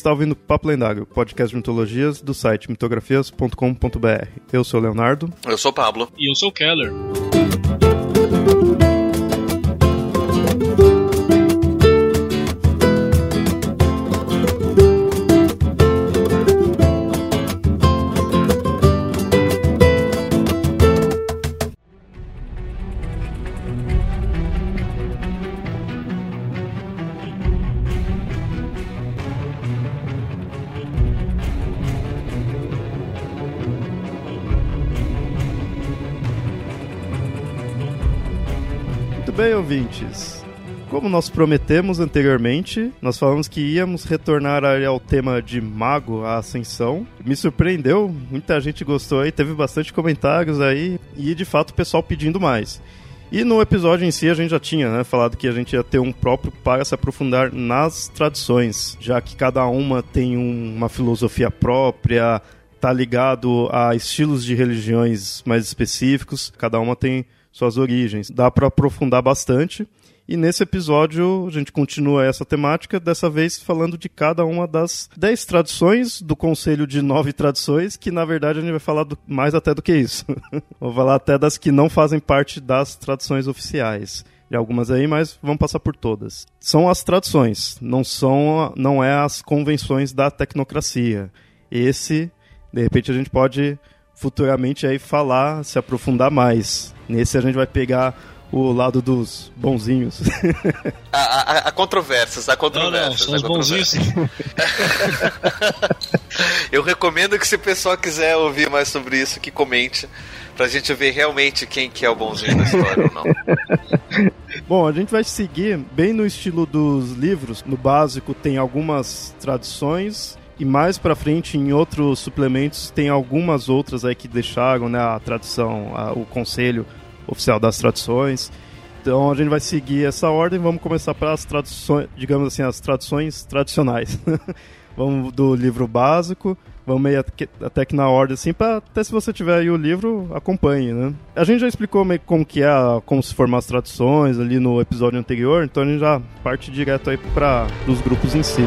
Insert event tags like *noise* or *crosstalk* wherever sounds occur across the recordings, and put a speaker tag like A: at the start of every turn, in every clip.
A: está ouvindo Papo Lendário, podcast de mitologias do site mitografias.com.br. Eu sou o Leonardo.
B: Eu sou o Pablo.
C: E eu sou o Keller.
A: Ouvintes. Como nós prometemos anteriormente, nós falamos que íamos retornar ao tema de Mago, a Ascensão. Me surpreendeu, muita gente gostou aí, teve bastante comentários aí e de fato o pessoal pedindo mais. E no episódio em si a gente já tinha né, falado que a gente ia ter um próprio para se aprofundar nas tradições, já que cada uma tem um- uma filosofia própria, tá ligado a estilos de religiões mais específicos, cada uma tem suas origens. Dá para aprofundar bastante. E nesse episódio a gente continua essa temática, dessa vez falando de cada uma das 10 tradições do Conselho de Nove Tradições, que na verdade a gente vai falar do- mais até do que isso. *laughs* Vou falar até das que não fazem parte das tradições oficiais. De algumas aí, mas vamos passar por todas. São as tradições, não são não é as convenções da tecnocracia. Esse, de repente a gente pode futuramente aí falar, se aprofundar mais. Nesse a gente vai pegar o lado dos bonzinhos.
B: Há, há, há controvérsias, há
C: Não,
B: controvérsias.
C: não, são os bonzinhos.
B: controvérsias. *laughs* Eu recomendo que se o pessoal quiser ouvir mais sobre isso, que comente, pra gente ver realmente quem que é o bonzinho da história ou não. *laughs*
A: Bom, a gente vai seguir bem no estilo dos livros. No básico tem algumas tradições e mais pra frente em outros suplementos tem algumas outras aí que deixaram, né, a tradição, a- o conselho oficial das tradições. Então a gente vai seguir essa ordem, vamos começar pelas tradições, digamos assim, as tradições tradicionais. *laughs* vamos do livro básico, vamos meio até que- na ordem assim, para até se você tiver aí o livro, acompanhe, né? A gente já explicou meio como que é, como se formar as tradições ali no episódio anterior, então a gente já parte direto aí para os grupos em si.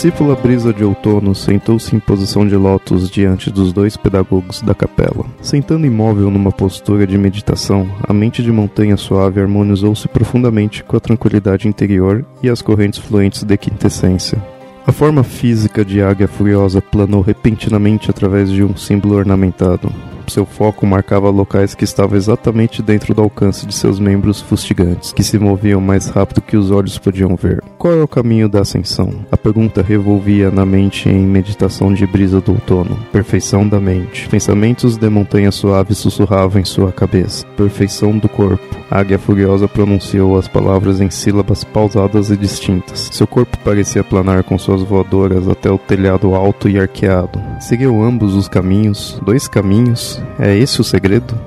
A: Discípula Brisa de Outono sentou-se em posição de lótus diante dos dois pedagogos da capela. Sentando imóvel numa postura de meditação, a mente de montanha suave harmonizou-se profundamente com a tranquilidade interior e as correntes fluentes de quintessência. A forma física de águia furiosa planou repentinamente através de um símbolo ornamentado. Seu foco marcava locais que estavam exatamente dentro do alcance de seus membros fustigantes, que se moviam mais rápido que os olhos podiam ver. Qual é o caminho da ascensão? A pergunta revolvia na mente em meditação de brisa do outono. Perfeição da mente. Pensamentos de montanha suave sussurravam em sua cabeça. Perfeição do corpo. A águia furiosa pronunciou as palavras em sílabas pausadas e distintas. Seu corpo parecia planar com suas voadoras até o telhado alto e arqueado. Seguiu ambos os caminhos, dois caminhos. É esse o segredo?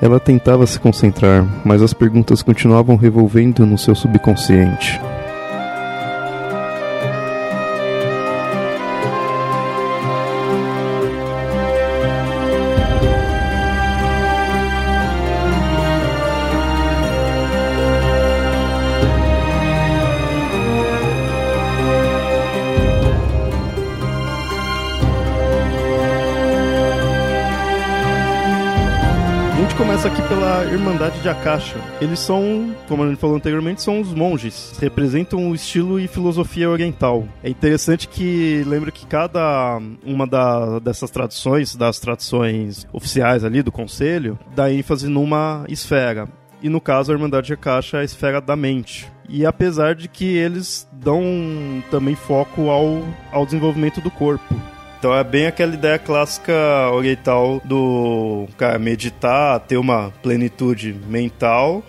A: Ela tentava se concentrar, mas as perguntas continuavam revolvendo no seu subconsciente. Irmandade de Akasha. Eles são, como a gente falou anteriormente, são os monges. Representam o estilo e filosofia oriental. É interessante que lembra que cada uma da- dessas tradições, das tradições oficiais ali do conselho, dá ênfase numa esfera. E no caso, a Irmandade de Akasha é a esfera da mente. E apesar de que eles dão também foco ao, ao desenvolvimento do corpo. Então é bem aquela ideia clássica oriental do cara meditar, ter uma plenitude mental,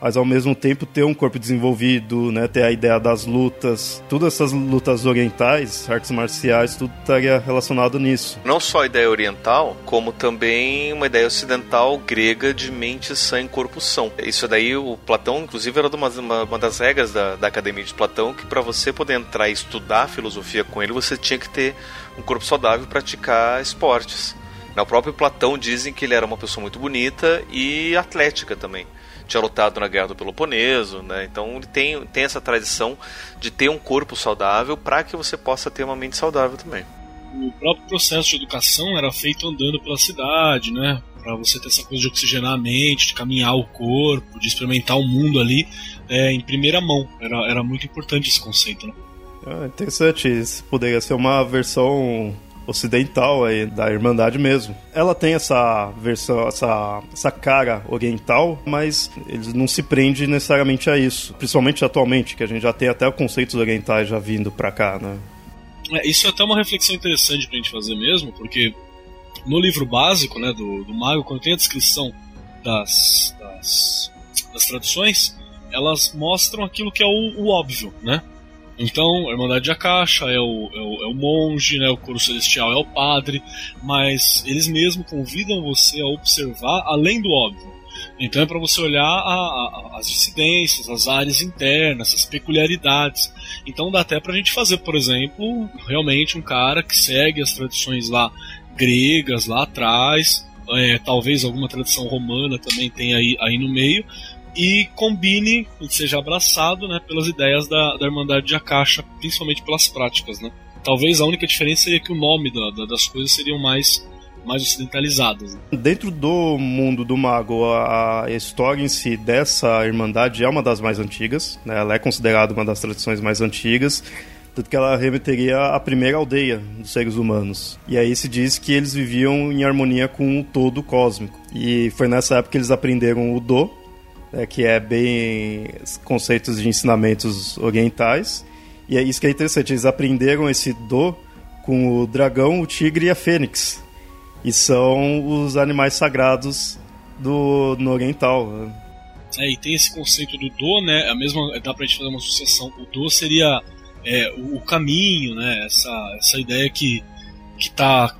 A: mas ao mesmo tempo ter um corpo desenvolvido, né, ter a ideia das lutas, todas essas lutas orientais, artes marciais, tudo estaria relacionado nisso.
B: Não só a ideia oriental, como também uma ideia ocidental grega de mente, sangue, corpo, são. Isso daí o Platão, inclusive, era uma, uma, uma das regras da, da academia de Platão, que para você poder entrar e estudar filosofia com ele, você tinha que ter um corpo saudável e praticar esportes. O próprio Platão dizem que ele era uma pessoa muito bonita e atlética também tinha lutado na guerra do Peloponeso, né? Então ele tem, tem essa tradição de ter um corpo saudável para que você possa ter uma mente saudável também.
C: O próprio processo de educação era feito andando pela cidade, né? Para você ter essa coisa de oxigenar a mente, de caminhar o corpo, de experimentar o mundo ali é, em primeira mão. Era, era muito importante esse conceito, né?
A: Ah, interessante. Isso poderia ser uma versão ocidental aí, da Irmandade mesmo. Ela tem essa versão, essa, essa cara oriental, mas eles não se prende necessariamente a isso. Principalmente atualmente, que a gente já tem até conceitos orientais já vindo pra cá, né?
C: É, isso é até uma reflexão interessante pra gente fazer mesmo, porque no livro básico né, do, do Mago, quando tem a descrição das, das, das tradições, elas mostram aquilo que é o, o óbvio, né? Então, a Irmandade de Akasha é o, é o, é o monge, né, o coro celestial é o padre, mas eles mesmos convidam você a observar além do óbvio. Então é para você olhar a, a, as dissidências, as áreas internas, as peculiaridades. Então dá até para a gente fazer, por exemplo, realmente um cara que segue as tradições lá gregas lá atrás, é, talvez alguma tradição romana também tem aí, aí no meio, e combine e seja abraçado né, pelas ideias da, da Irmandade de Akasha, principalmente pelas práticas. Né? Talvez a única diferença seria que o nome da, da, das coisas seriam mais, mais ocidentalizadas. Né?
A: Dentro do mundo do mago, a história em si dessa Irmandade é uma das mais antigas, né? ela é considerada uma das tradições mais antigas tanto que ela remeteria à primeira aldeia dos seres humanos. E aí se diz que eles viviam em harmonia com o todo cósmico. E foi nessa época que eles aprenderam o Do, né, que é bem conceitos de ensinamentos orientais. E é isso que é interessante, eles aprenderam esse do com o dragão, o tigre e a fênix. E são os animais sagrados do no oriental.
C: É, e tem esse conceito do do, né? A mesma dá pra gente fazer uma associação. O do seria é, o, o, caminho, né? Essa, essa ideia que que tá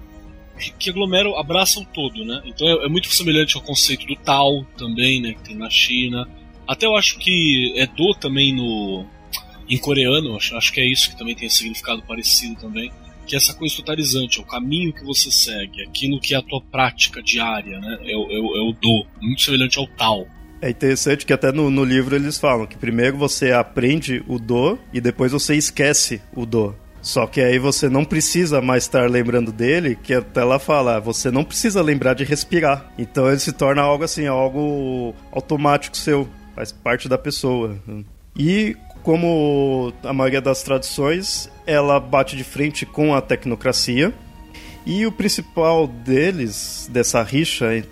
C: que aglomeram, abraçam todo, né? Então é, é, muito semelhante ao conceito do Tao também, né? Que tem na China. Até eu acho que é do também no em coreano, acho, acho que é isso que também tem significado parecido também, que é essa coisa totalizante, é o caminho que você segue, aquilo que é a tua prática diária, né? É, é, é o do, muito semelhante ao Tao.
A: É interessante que até no, no livro eles falam que primeiro você aprende o do e depois você esquece o do. Só que aí você não precisa mais estar lembrando dele, que até ela fala, você não precisa lembrar de respirar. Então ele se torna algo assim, algo automático seu, faz parte da pessoa. E como a maioria das tradições, ela bate de frente com a tecnocracia. E o principal deles, dessa rixa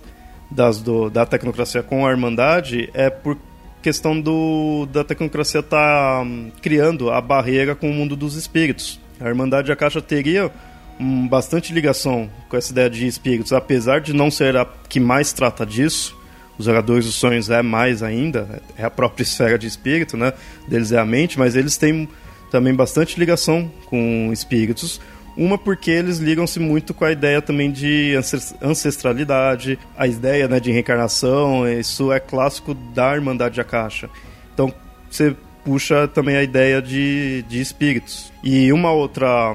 A: das, do, da tecnocracia com a Irmandade, é por questão do, da tecnocracia estar tá, hum, criando a barreira com o mundo dos espíritos. A Irmandade da Caixa teria um, bastante ligação com essa ideia de espíritos, apesar de não ser a que mais trata disso. Os jogadores dos sonhos é mais ainda, é a própria *laughs* esfera de espírito, né? Deles é a mente, mas eles têm também bastante ligação com espíritos. Uma porque eles ligam-se muito com a ideia também de ancestralidade, a ideia né, de reencarnação, isso é clássico da Irmandade da Caixa. Então, você puxa também a ideia de, de espíritos. E uma outra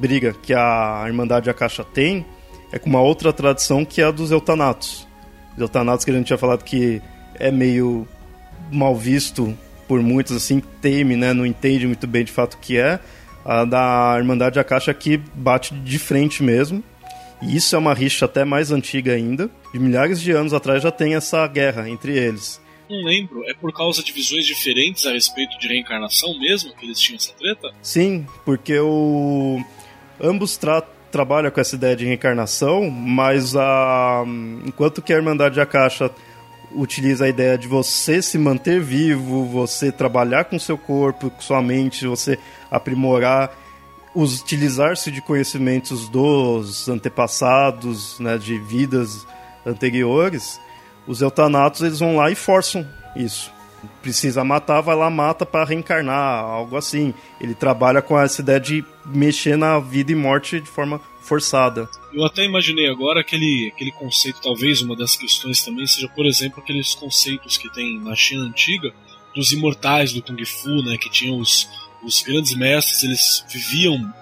A: briga que a Irmandade Akasha tem é com uma outra tradição que é a dos eutanatos. Os eutanatos que a gente tinha falado que é meio mal visto por muitos, assim, teme, né, não entende muito bem de fato o que é. A da Irmandade Akasha que bate de frente mesmo. E isso é uma rixa até mais antiga ainda. De milhares de anos atrás já tem essa guerra entre eles
C: não lembro. É por causa de visões diferentes a respeito de reencarnação mesmo que eles tinham essa treta?
A: Sim, porque o. Ambos tra trabalham com essa ideia de reencarnação, mas a. Enquanto que a Irmandade Akasha utiliza a ideia de você se manter vivo, você trabalhar com seu corpo, com sua mente, você aprimorar, utilizar-se de conhecimentos dos antepassados, né, de vidas anteriores, os eutanatos eles vão lá e forçam isso. precisa matar, vai lá mata para reencarnar, algo assim. Ele trabalha com essa ideia de mexer na vida e morte de forma forçada.
C: Eu até imaginei agora aquele, aquele conceito, talvez uma das questões também seja, por exemplo, aqueles conceitos que tem na China antiga dos imortais do Kung Fu, né, que tinham os, os grandes mestres, eles viviam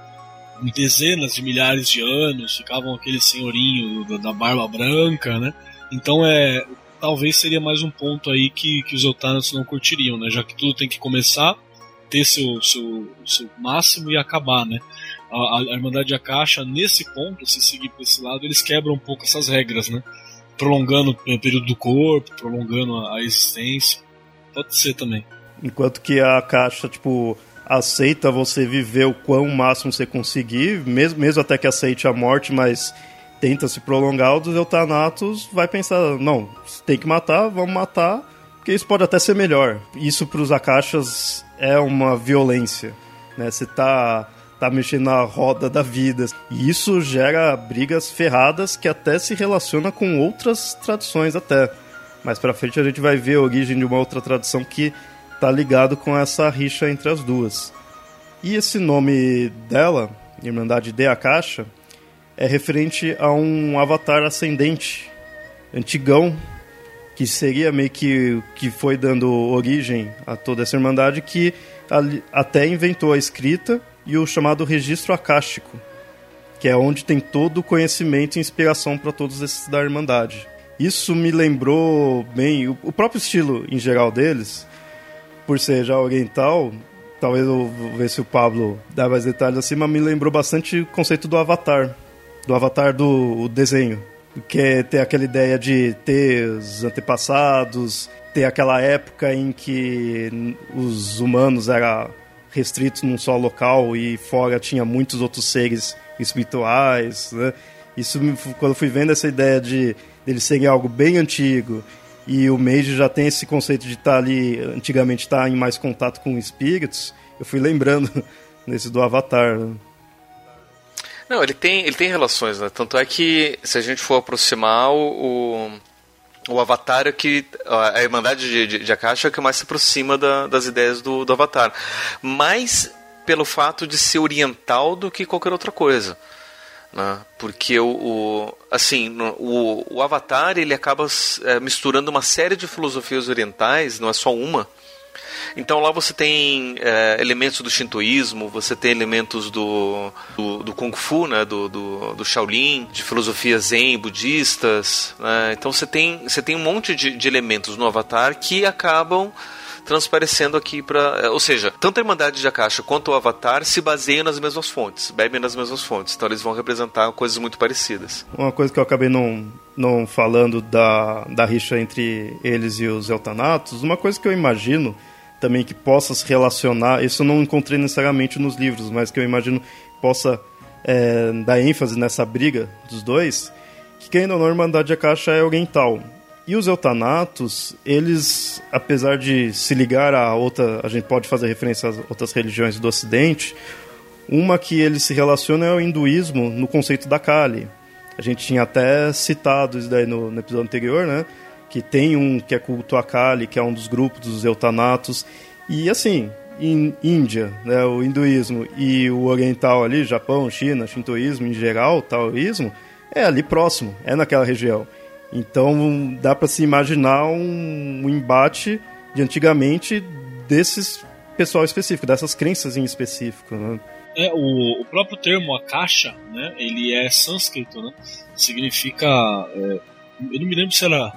C: dezenas de milhares de anos, ficavam aquele senhorinho da barba branca, né? Então é talvez seria mais um ponto aí que, que os Eutanas não curtiriam, né? Já que tudo tem que começar, ter seu, seu, seu máximo e acabar, né? A, a Irmandade Akasha, nesse ponto, se seguir por esse lado, eles quebram um pouco essas regras, né? Prolongando o período do corpo, prolongando a, a existência. Pode ser também.
A: Enquanto que a Akasha, tipo, aceita você viver o quão máximo você conseguir, mesmo, mesmo até que aceite a morte, mas tenta se prolongar, o dos Eutanatos vai pensar, não, tem que matar, vamos matar, porque isso pode até ser melhor. Isso para os Akashas é uma violência, né? Você tá tá mexendo na roda da vida. E isso gera brigas ferradas que até se relaciona com outras tradições até. Mais para frente a gente vai ver a origem de uma outra tradição que tá ligado com essa rixa entre as duas. E esse nome dela, Irmandade de Akasha, é referente a um avatar ascendente, antigão, que seria meio que que foi dando origem a toda essa irmandade que até inventou a escrita e o chamado registro acástico, que é onde tem todo o conhecimento e inspiração para todos esses da irmandade. Isso me lembrou bem o próprio estilo em geral deles, por ser já oriental, talvez eu ver se o Pablo dá mais detalhes assim, mas me lembrou bastante o conceito do Avatar, do Avatar do desenho, que é ter aquela ideia de ter os antepassados, ter aquela época em que os humanos eram restritos num só local e fora tinha muitos outros seres espirituais, né? Isso, quando eu fui vendo essa ideia de eles serem algo bem antigo e o Meiji já tem esse conceito de estar tá ali, antigamente estar tá em mais contato com espíritos, eu fui lembrando *laughs* nesse do Avatar. Né?
B: Não, ele tem, ele tem relações, né? Tanto é que se a gente for aproximar o, o, o Avatar é que. A Irmandade de, de, de Akasha é que mais se aproxima da, das ideias do, do Avatar. Mais pelo fato de ser oriental do que qualquer outra coisa. Né? Porque o, o assim o, o, Avatar ele acaba é, misturando uma série de filosofias orientais, não é só uma. Então lá você tem é, elementos do shintoísmo, você tem elementos do, do, do kung fu, né, do, do, do, Shaolin, de filosofias zen, budistas. Né? Então você tem, você tem um monte de, de elementos no Avatar que acabam transparecendo aqui para, é, ou seja, tanto a Irmandade de Akasha quanto o Avatar se baseiam nas mesmas fontes, bebem nas mesmas fontes, então eles vão representar coisas muito parecidas.
A: Uma coisa que eu acabei não, não falando da, da rixa entre eles e os Eltanatos, uma coisa que eu imagino também que possa se relacionar, isso eu não encontrei necessariamente nos livros, mas que eu imagino possa é, dar ênfase nessa briga dos dois, que quem não, a Irmandade de Akasha é oriental. E os eutanatos, eles, apesar de se ligar a outra, a gente pode fazer referência às outras religiões do Ocidente, uma que eles se relacionam é o hinduísmo no conceito da Kali. A gente tinha até citado isso daí no, no episódio anterior, né? Que tem um que é culto a Kali, que é um dos grupos dos eutanatos. E assim, em Índia, né, o hinduísmo e o oriental ali, Japão, China, shintoísmo em geral, taoísmo, é ali próximo, é naquela região. Então dá para se imaginar um, um, embate de antigamente desses pessoal específico, dessas crenças em específico. Né?
C: É, o, o, próprio termo akasha, né, ele é sânscrito, né? Significa, é, eu não me lembro se era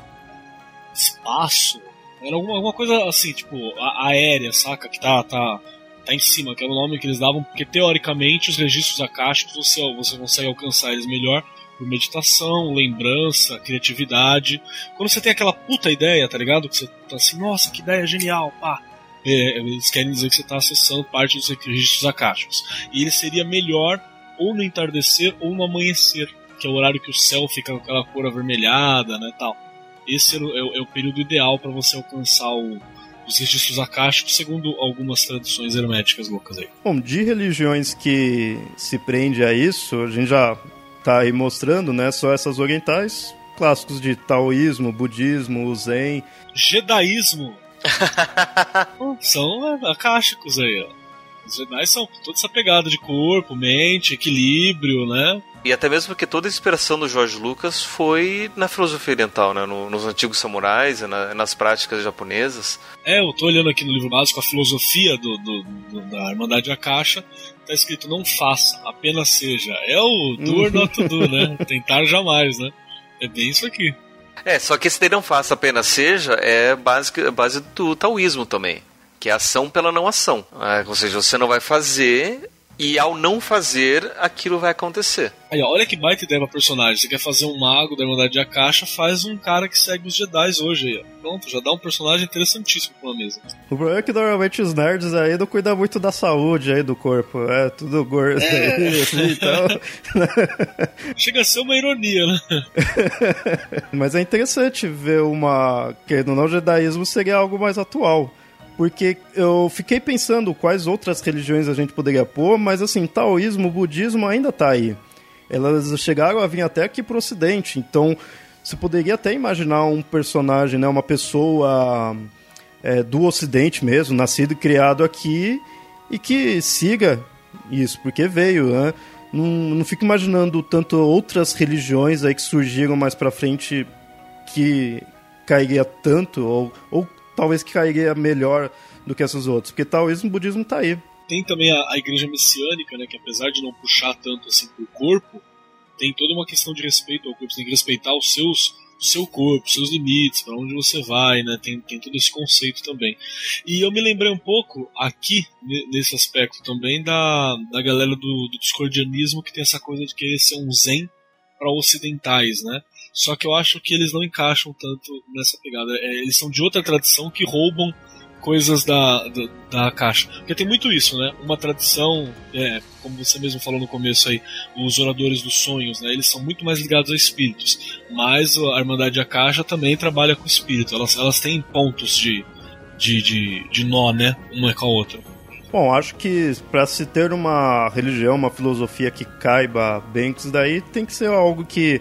C: espaço, era alguma, alguma coisa assim, tipo a, aérea, saca? Que tá, tá, tá em cima, que era o nome que eles davam, porque teoricamente os registros akáshicos você, você consegue alcançar eles melhor por meditação, lembrança, criatividade. Quando você tem aquela puta ideia, tá ligado? Que você tá assim, nossa, que ideia genial, pá. É, eles querem dizer que você está acessando parte dos registros acásticos. E ele seria melhor ou no entardecer ou no amanhecer, que é o horário que o céu fica com aquela cor avermelhada, né, tal. Esse é o, é o período ideal para você alcançar o, os registros acásticos, segundo algumas tradições herméticas loucas aí.
A: Bom, de religiões que se prende a isso, a gente já tá aí mostrando, né, só essas orientais, clássicos de taoísmo, budismo, zen,
C: jedaísmo. *laughs* são acásticos aí, ó. Os Jedi são toda essa pegada de corpo, mente, equilíbrio, né?
B: E até mesmo porque toda a inspiração do George Lucas foi na filosofia oriental, né? No, nos antigos samurais e na, nas práticas japonesas.
C: É, eu tô olhando aqui no livro básico a filosofia do, do, do da Irmandade Akasha. Tá escrito não faça, apenas seja. É o do or not do, né? Tentar jamais, né? É bem isso aqui.
B: É, só que esse daí não faça, apenas seja é base, base do taoísmo também que é ação pela não ação. É, ou seja, você não vai fazer e ao não fazer, aquilo vai acontecer.
C: Aí, olha que baita ideia pra personagem. Você quer fazer um mago da Irmandade de Akasha, faz um cara que segue os Jedi hoje aí, ó. Pronto, já dá um personagem interessantíssimo pra uma mesa.
A: O problema é que normalmente os nerds aí não cuidam muito da saúde aí do corpo. É tudo gordo é. aí, assim, então. *laughs*
C: Chega a ser uma ironia, né? *laughs*
A: Mas é interessante ver uma. que no não jedaísmo seria algo mais atual porque eu fiquei pensando quais outras religiões a gente poderia pôr, mas assim, taoísmo, budismo ainda tá aí. Elas chegaram a vir até aqui pro ocidente, então você poderia até imaginar um personagem, né, uma pessoa é, do ocidente mesmo, nascido e criado aqui, e que siga isso, porque veio, né? Não, não fico imaginando tanto outras religiões aí que surgiram mais pra frente que cairia tanto, ou, ou talvez que cairia melhor do que essas outras, porque taoísmo e budismo tá aí.
C: Tem também a, a, igreja messiânica, né, que apesar de não puxar tanto assim pro corpo, tem toda uma questão de respeito ao corpo, você tem que respeitar os seus o seu corpo, seus limites, para onde você vai, né? Tem, tem todo esse conceito também. E eu me lembrei um pouco aqui, nesse aspecto também, da, da galera do, do discordianismo que tem essa coisa de querer ser um zen para ocidentais, né? Só que eu acho que eles não encaixam tanto nessa pegada. É, eles são de outra tradição que roubam coisas da, da, da, caixa. Porque tem muito isso, né? Uma tradição, é, como você mesmo falou no começo aí, os oradores dos sonhos, né? Eles são muito mais ligados a espíritos. Mas a Irmandade da Caixa também trabalha com espírito. Elas, elas têm pontos de, de, de, de nó, né? Uma com a outra.
A: Bom, acho que para se ter uma religião, uma filosofia que caiba bem com isso daí, tem que ser algo que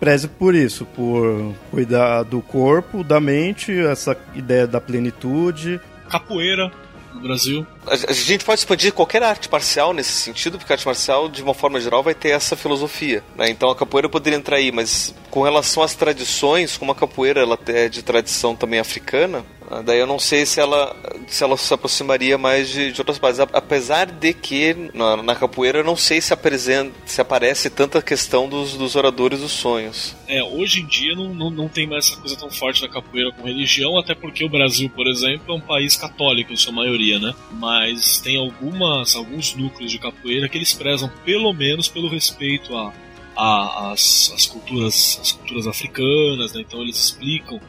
A: preze por isso, por cuidar do corpo, da mente, essa ideia da plenitude.
C: Capoeira no Brasil.
B: A, gente pode expandir qualquer arte marcial nesse sentido, porque a arte marcial, de uma forma geral, vai ter essa filosofia. Né? Então a capoeira poderia entrar aí, mas com relação às tradições, como a capoeira ela é de tradição também africana, daí eu não sei se ela se, ela se aproximaria mais de, de outras bases. Apesar de que na, na, capoeira eu não sei se, apresenta, se aparece tanta questão dos, dos oradores dos sonhos.
C: É, hoje em dia não, não, não tem mais essa coisa tão forte da capoeira com religião, até porque o Brasil, por exemplo, é um país católico em sua maioria, né? Mas tem algumas, alguns núcleos de capoeira que eles prezam pelo menos pelo respeito a, a, as, as, culturas, as culturas africanas, né? Então eles explicam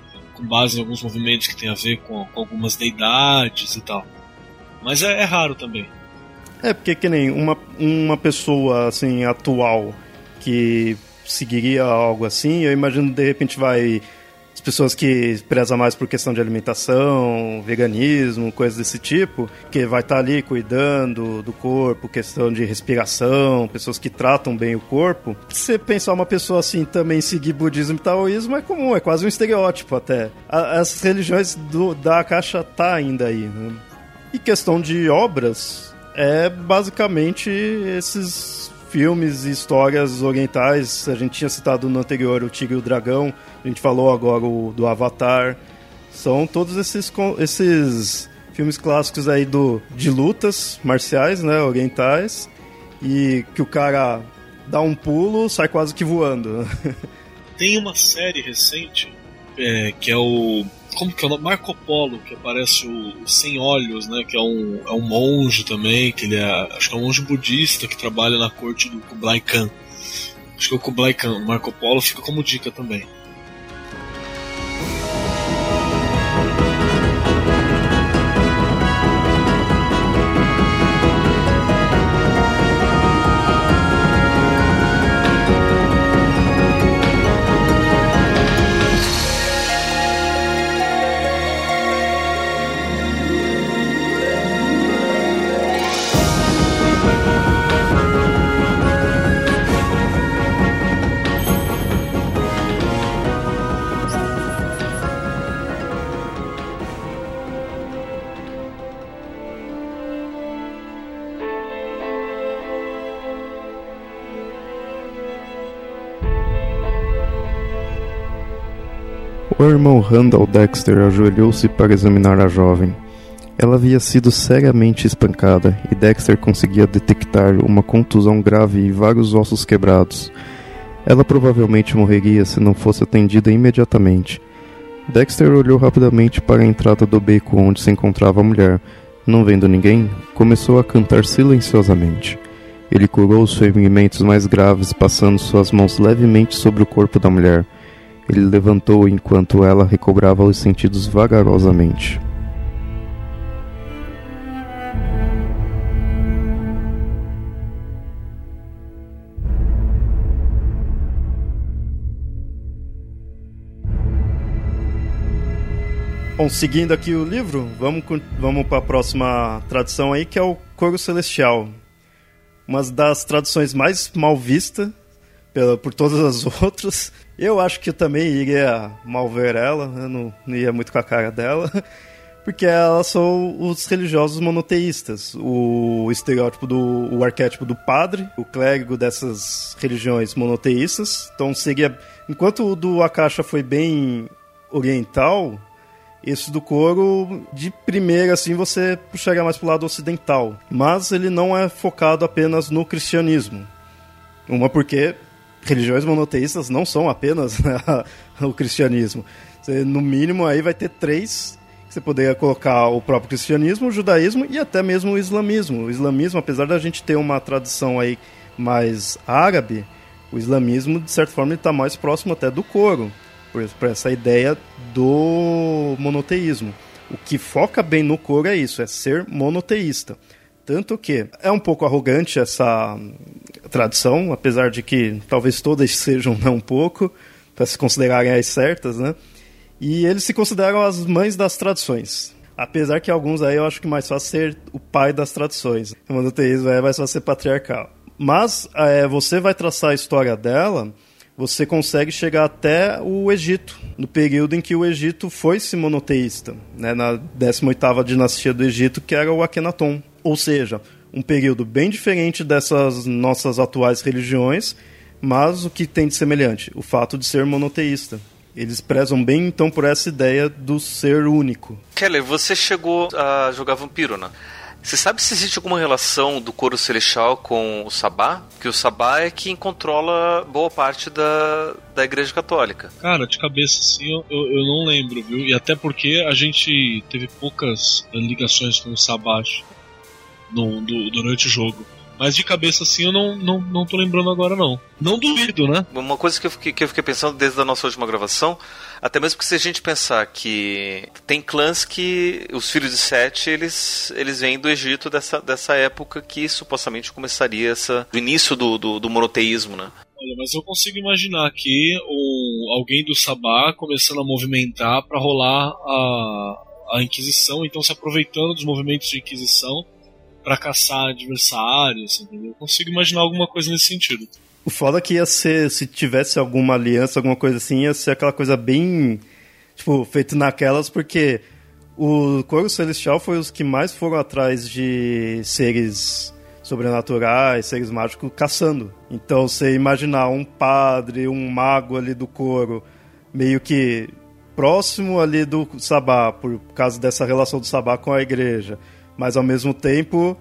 C: com base em alguns movimentos que tem a ver com, com algumas deidades e tal. Mas é, é, raro também.
A: É, porque que nem uma, uma pessoa assim atual que seguiria algo assim, eu imagino de repente vai as pessoas que prezam mais por questão de alimentação, veganismo, coisas desse tipo, que vai estar tá ali cuidando do corpo, questão de respiração, pessoas que tratam bem o corpo. Você pensar uma pessoa assim também seguir budismo e taoísmo é comum, é quase um estereótipo até. As religiões do, da caixa tá ainda aí. Né? E questão de obras, é basicamente esses filmes e histórias orientais. A gente tinha citado no anterior o Tigre e o Dragão, a gente falou agora o, do Avatar. São todos esses, esses filmes clássicos aí do, de lutas marciais, né, orientais, e que o cara dá um pulo, sai quase que voando. *laughs*
C: Tem uma série recente é, que é o como que é o nome? Marco Polo, que aparece o, Sem Olhos, né? Que é um, é um monge também, que ele é. Acho que é um monge budista que trabalha na corte do Kublai Khan. Acho que é o Kublai Khan, o Marco Polo fica como dica também.
A: Irmão Randall Dexter ajoelhou-se para examinar a jovem. Ela havia sido seriamente espancada e Dexter conseguia detectar uma contusão grave e vários ossos quebrados. Ela provavelmente morreria se não fosse atendida imediatamente. Dexter olhou rapidamente para a entrada do beco onde se encontrava a mulher. Não vendo ninguém, começou a cantar silenciosamente. Ele curou os ferimentos mais graves, passando suas mãos levemente sobre o corpo da mulher. Ele levantou enquanto ela recobrava os sentidos vagarosamente. Bom, seguindo aqui o livro, vamos, vamos para a próxima tradução aí, que é o Coro Celestial. Uma das traduções mais mal vistas pela, por todas as *laughs* outras. Eu acho que eu também iria mal ver ela, não, não ia muito com a cara dela, *laughs* porque elas são os religiosos monoteístas. O estereótipo do o arquétipo do padre, o clérigo dessas religiões monoteístas. Então seria. Enquanto o do Akasha foi bem oriental, esse do couro, de primeira, assim, você puxaria mais pro lado ocidental. Mas ele não é focado apenas no cristianismo. Uma porque religiões monoteístas não são apenas né, *laughs* o cristianismo. Você, no mínimo, aí vai ter três você poderia colocar o próprio cristianismo, o judaísmo e até mesmo o islamismo. O islamismo, apesar da gente ter uma tradição aí mais árabe, o islamismo, de certa forma, está mais próximo até do coro por, essa ideia do monoteísmo. O que foca bem no coro é isso, é ser monoteísta. Tanto que é um pouco arrogante essa tradição, apesar de que talvez todas sejam não pouco, para se considerarem as certas, né? E eles se consideram as mães das tradições. Apesar que alguns aí eu acho que mais fácil ser o pai das tradições. O monoteísmo é mais fácil ser patriarcal. Mas é, você vai traçar a história dela você consegue chegar até o Egito, no período em que o Egito foi-se monoteísta, né, na 18ª dinastia do Egito, que era o Akhenaton. Ou seja, um período bem diferente dessas nossas atuais religiões, mas o que tem de semelhante? O fato de ser monoteísta. Eles prezam bem, então, por essa ideia do ser único.
B: Keller, você chegou a jogar vampiro, né? Você sabe se existe alguma relação do coro celestial com o Sabá? Que o Sabá é quem controla boa parte da, da Igreja Católica.
C: Cara, de cabeça assim eu, eu, eu não lembro, viu? E até porque a gente teve poucas ligações com o Sabá no, do, durante o jogo. Mas de cabeça assim eu não, não, não tô lembrando agora, não. Não duvido, né?
B: Uma coisa que eu, fiquei, que eu fiquei pensando desde a nossa última gravação, até mesmo que se a gente pensar que tem clãs que os filhos de Sete, eles, eles vêm do Egito dessa, dessa época que supostamente começaria essa, o início do, do, do monoteísmo, né?
C: Olha, mas eu consigo imaginar aqui alguém do Sabá começando a movimentar para rolar a, a Inquisição, então se aproveitando dos movimentos de Inquisição para caçar adversários, entendeu? Eu consigo imaginar alguma coisa nesse sentido.
A: O foda é que ia ser, se tivesse alguma aliança, alguma coisa assim, ia ser aquela coisa bem, tipo, feito naquelas, porque o Coro Celestial foi os que mais foram atrás de seres sobrenaturais, seres mágicos, caçando. Então, você imaginar um padre, um mago ali do coro, meio que próximo ali do Sabá, por causa dessa relação do Sabá com a igreja, mas ao mesmo tempo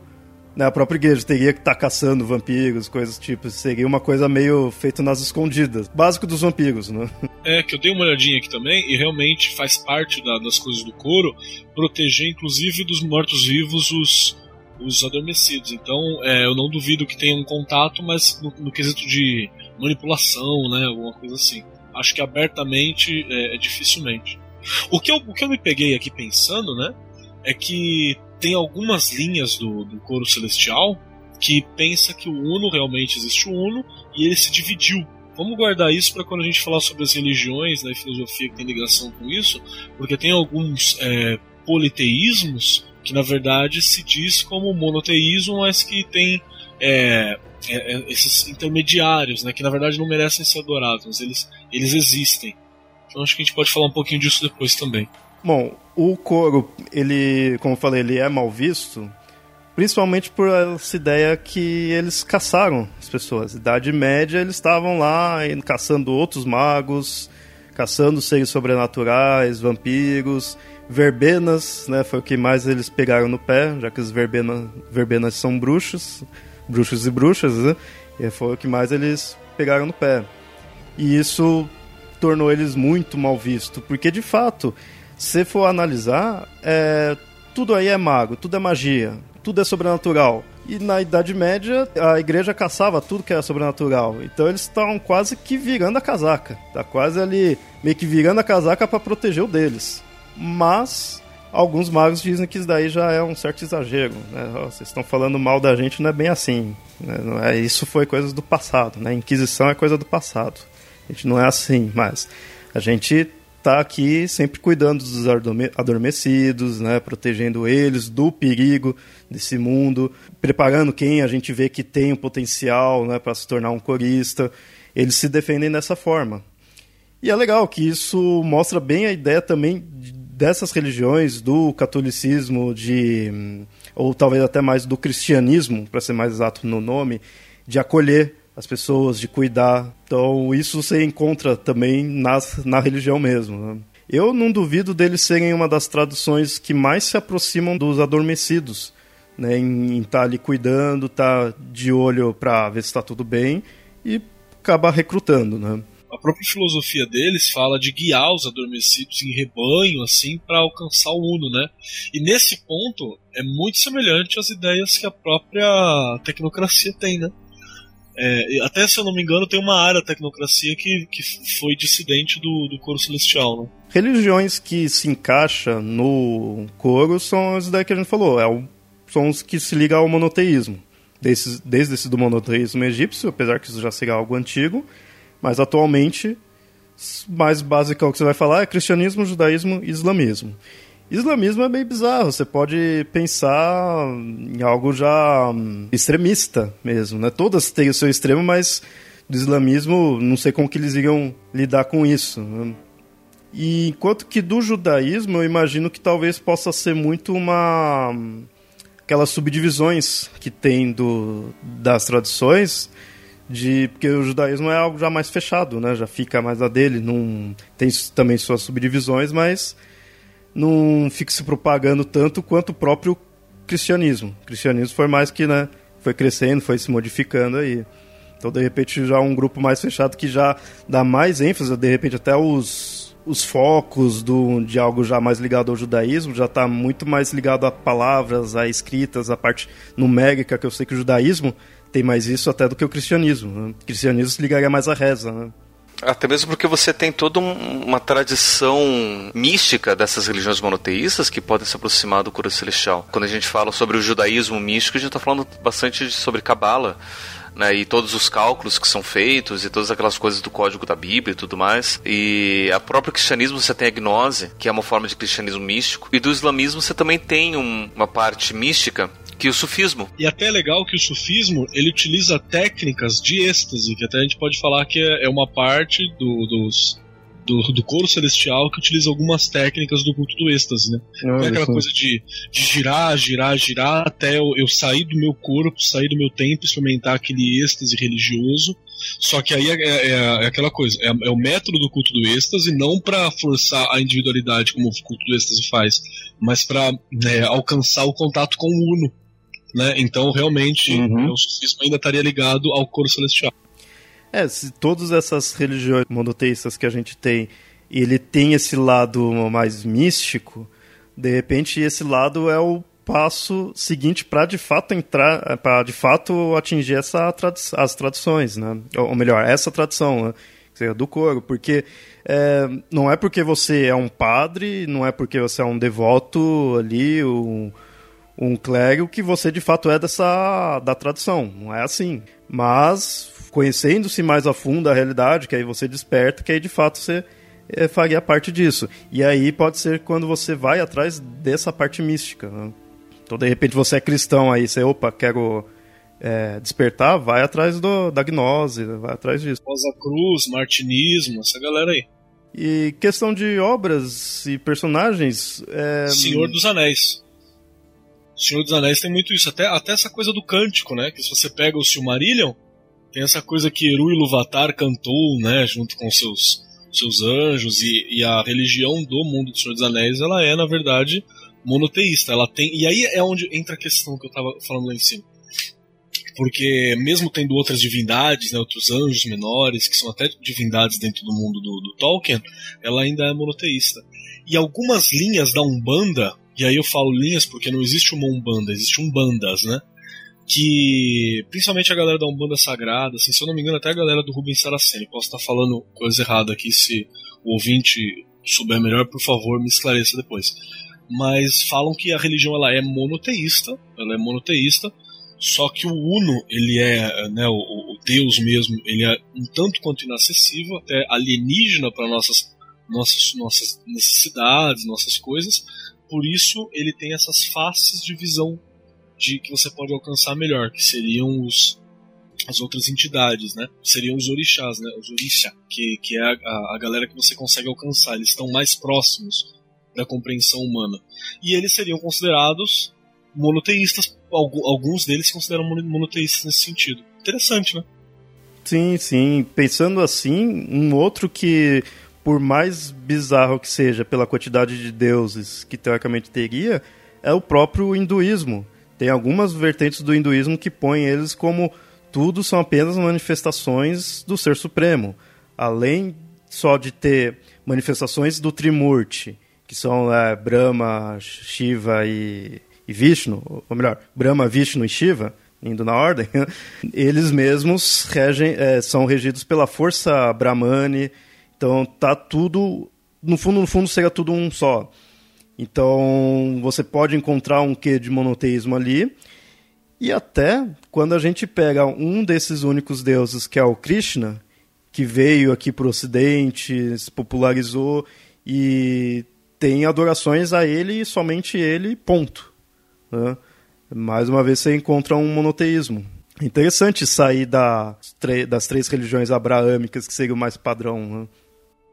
A: né, a própria igreja teria que estar tá caçando vampiros, coisas tipo. Seria uma coisa meio feita nas escondidas. Básico dos vampiros, né?
C: É, que eu dei uma olhadinha aqui também, e realmente faz parte da, das coisas do coro proteger, inclusive, dos mortos-vivos os, os adormecidos. Então, é, eu não duvido que tenha um contato, mas no, no quesito de manipulação, né, alguma coisa assim. Acho que abertamente é, é dificilmente. O que, eu, o que eu me peguei aqui pensando, né, é que tem algumas linhas do, do coro celestial que pensa que o Uno realmente existe o Uno e ele se dividiu. Vamos guardar isso para quando a gente falar sobre as religiões né, e filosofia que tem ligação com isso, porque tem alguns é, politeísmos que na verdade se diz como monoteísmo, mas que tem é, é, é, esses intermediários, né, que na verdade não merecem ser adorados, mas eles, eles existem. Então acho que a gente pode falar um pouquinho disso depois também.
A: Bom, o couro, ele, como eu falei, ele é mal visto, principalmente por essa ideia que eles caçaram as pessoas. Idade Média, eles estavam lá caçando outros magos, caçando seres sobrenaturais, vampiros, verbenas, né? Foi o que mais eles pegaram no pé, já que os verbena, verbenas são bruxos, bruxos e bruxas, né? E foi o que mais eles pegaram no pé. E isso tornou eles muito mal vistos, porque de fato, se for analisar, é, tudo aí é mago, tudo é magia, tudo é sobrenatural. E na Idade Média, a igreja caçava tudo que era sobrenatural. Então eles estavam quase que virando a casaca. Tá quase ali, meio que virando a casaca para proteger o deles. Mas alguns magos dizem que isso daí já é um certo exagero. Né? vocês estão falando mal da gente, não é bem assim. Né? Não é, isso foi coisa do passado. Né? Inquisição é coisa do passado. A gente não é assim, mas a gente tá aqui sempre cuidando dos adormecidos, né, protegendo eles do perigo desse mundo, preparando quem a gente vê que tem o potencial, né, para se tornar um corista. Eles se defendem dessa forma. E é legal que isso mostra bem a ideia também dessas religiões, do catolicismo, de ou talvez até mais do cristianismo, para ser mais exato no nome, de acolher as pessoas, de cuidar. Então, isso você encontra também nas, na religião mesmo. Né? Eu não duvido deles serem uma das traduções que mais se aproximam dos adormecidos, né? em estar tá ali cuidando, tá de olho para ver se está tudo bem e acabar recrutando. Né?
C: a própria filosofia deles fala de guiar os adormecidos em rebanho, assim, para alcançar o uno, né? E nesse ponto é muito semelhante às ideias que a própria tecnocracia tem, né? É, até se eu não me engano, tem uma área da tecnocracia que, que foi dissidente do, do coro celestial, né?
A: Religiões que se encaixam no coro são as ideias que a gente falou, é o, são os que se ligam ao monoteísmo. Desde, desde esse do monoteísmo egípcio, apesar que isso já seja algo antigo, mas atualmente, mais básico que você vai falar é cristianismo, judaísmo e islamismo. Islamismo é meio bizarro, você pode pensar em algo já hum, extremista mesmo, né? Todas têm o seu extremo, mas do islamismo, não sei como que eles iriam lidar com isso. Né? E enquanto que do judaísmo, eu imagino que talvez possa ser muito uma hum, aquelas subdivisões que tem do, das tradições, de porque o judaísmo é algo já mais fechado, né? Já fica mais a dele, não tem também suas subdivisões, mas não fica se propagando tanto quanto o próprio cristianismo. O cristianismo foi mais que, né, foi crescendo, foi se modificando aí. Então, de repente, já um grupo mais fechado que já dá mais ênfase, de repente até os, os focos do, de algo já mais ligado ao judaísmo, já está muito mais ligado a palavras, a escritas, a parte numérica, que eu sei que o judaísmo tem mais isso até do que o cristianismo. Né? O cristianismo se ligaria mais à reza, né?
B: Até mesmo porque você tem toda um, uma tradição mística dessas religiões monoteístas que podem se aproximar do cura celestial. Quando a gente fala sobre o judaísmo místico, a gente está falando bastante sobre Cabala. Né, e todos os cálculos que são feitos e todas aquelas coisas do código da Bíblia e tudo mais. E a própria cristianismo você tem a gnose, que é uma forma de cristianismo místico, e do islamismo você também tem um, uma parte mística que o sufismo.
C: E até é legal que o sufismo ele utiliza técnicas de êxtase, que até a gente pode falar que é, é uma parte do, dos, do, do coro celestial que utiliza algumas técnicas do culto do êxtase, né? Não é aquela coisa de, de girar, girar, girar até eu, eu sair do meu corpo, sair do meu tempo, experimentar aquele êxtase religioso. Só que aí é, é, é aquela coisa, é, é, o método do culto do êxtase, não para forçar a individualidade como o culto do êxtase faz, mas para né, alcançar o contato com o Uno né? Então, realmente, uhum. o sufismo ainda estaria ligado ao coro celestial.
A: É, se todas essas religiões monoteístas que a gente tem, ele tem esse lado mais místico, de repente esse lado é o passo seguinte para de fato entrar, para de fato atingir essa tradi as tradições, né? Ou melhor, essa tradição, né? seja, do coro, porque é, não é porque você é um padre, não é porque você é um devoto ali, um, um clérigo que você de fato é dessa da tradição. Não é assim. Mas conhecendo-se mais a fundo a realidade, que aí você desperta, que aí de fato você é, faria parte disso. E aí pode ser quando você vai atrás dessa parte mística. Né? Então de repente você é cristão aí, você, opa, quero é, despertar, vai atrás do, da gnose, vai atrás disso.
C: Rosa Cruz, Martinismo, essa galera aí.
A: E questão de obras e personagens. É...
C: Senhor dos Anéis. Senhor dos Anéis tem muito isso, até, até essa coisa do cântico, né? Que se você pega o Silmarillion, tem essa coisa que Eru Iluvatar cantou, né? Junto com seus seus anjos e, e, a religião do mundo do Senhor dos Anéis, ela é, na verdade, monoteísta. Ela tem. E aí é onde entra a questão que eu estava falando lá em cima. Porque mesmo tendo outras divindades, né, outros anjos menores, que são até divindades dentro do mundo do, do Tolkien, ela ainda é monoteísta. E algumas linhas da Umbanda, e aí eu falo linhas porque não existe uma Umbanda, existe Umbandas, né? que principalmente a galera da Umbanda Sagrada, assim, se eu não me engano, até a galera do Rubens Saraceni, posso estar falando coisa errada aqui, se o ouvinte souber melhor, por favor, me esclareça depois. Mas falam que a religião ela é monoteísta, ela é monoteísta, só que o Uno, ele é, né, o, o Deus mesmo, ele é um tanto quanto inacessível, até alienígena para nossas, nossas, nossas necessidades, nossas coisas, por isso ele tem essas faces de visão de que você pode alcançar melhor, que seriam os as outras entidades, né? Seriam os orixás, né? Os orixá, que, que é a, a, a galera que você consegue alcançar. Eles estão mais próximos da compreensão humana. E eles seriam considerados monoteístas. Alguns deles se consideram monoteístas nesse sentido. Interessante, né?
A: Sim, sim. Pensando assim, um outro que, por mais bizarro que seja pela quantidade de deuses que teoricamente teria, é o próprio hinduísmo tem algumas vertentes do hinduísmo que põem eles como tudo são apenas manifestações do Ser Supremo. Além só de ter manifestações do Trimurti, que são é, Brahma, Shiva e, e Vishnu, ou melhor, Brahma, Vishnu e Shiva, indo na ordem, *laughs* eles mesmos regem, é, são regidos pela força Brahmani. Então tá tudo, no fundo, no fundo seria tudo um só. Então, você pode encontrar um quê de monoteísmo ali. E até quando a gente pega um desses únicos deuses, que é o Krishna, que veio aqui para o Ocidente, se popularizou e tem adorações a ele e somente ele, ponto. Né? Mais uma vez você encontra um monoteísmo. Interessante sair da, das três religiões abraâmicas, que seria o mais padrão. Né?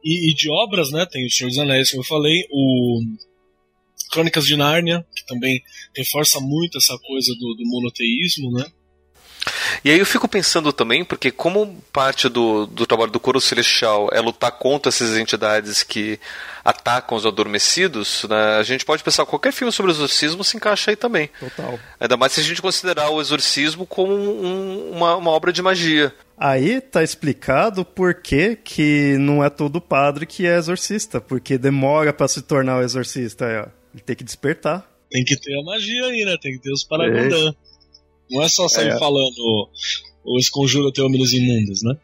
C: E, e, de obras, né? Tem o Senhor dos Anéis, como eu falei, o Crônicas de Nárnia, que também reforça muito essa coisa do, do monoteísmo, né?
B: E aí eu fico pensando também, porque como parte do, do trabalho do coro celestial é lutar contra essas entidades que atacam os adormecidos, né, a gente pode pensar que qualquer filme sobre exorcismo se encaixa aí também.
A: Total.
B: Ainda mais se a gente considerar o exorcismo como um, uma, uma obra de magia.
A: Aí tá explicado por que, que não é todo padre que é exorcista, porque demora para se tornar o exorcista. Aí, ó. Ele tem que despertar.
C: Tem que ter a magia aí, né? Tem que ter os paragondã. É. Não é só sair é. falando os conjura teu homens imundos, né?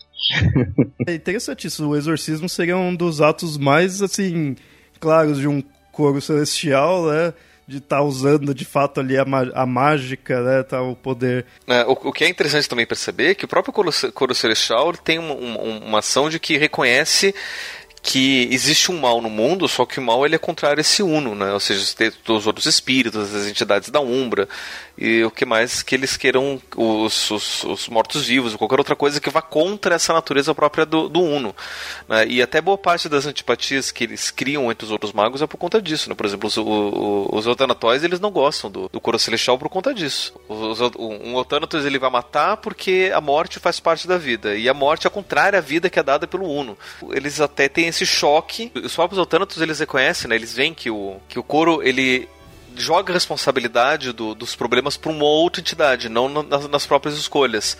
C: *laughs*
A: é interessante isso. O exorcismo seria um dos atos mais, assim, claros de um coro celestial, né? De estar tá usando de fato ali a, a mágica, né, tá, o poder.
B: É, o, o, que é interessante também perceber é que o próprio coro, celestial tem uma ação de que reconhece que existe um mal no mundo, só que o mal ele é contrário a esse uno, né? Ou seja, os outros espíritos, as entidades da Umbra e o que mais que eles queiram os, os, os mortos-vivos, ou qualquer outra coisa que vá contra essa natureza própria do, do uno. Né? E até boa parte das antipatias que eles criam entre os outros magos é por conta disso. Né? Por exemplo, os, os, os Eutanatóis, eles não gostam do, do coro celestial por conta disso. Os, um Eutanatos ele vai matar porque a morte faz parte da vida, e a morte é contrária à vida que é dada pelo uno. Eles até têm esse choque. Os próprios Eutanatos eles reconhecem, né? eles veem que o, que o coro ele joga a responsabilidade do, dos problemas para uma outra entidade, não nas, nas próprias escolhas.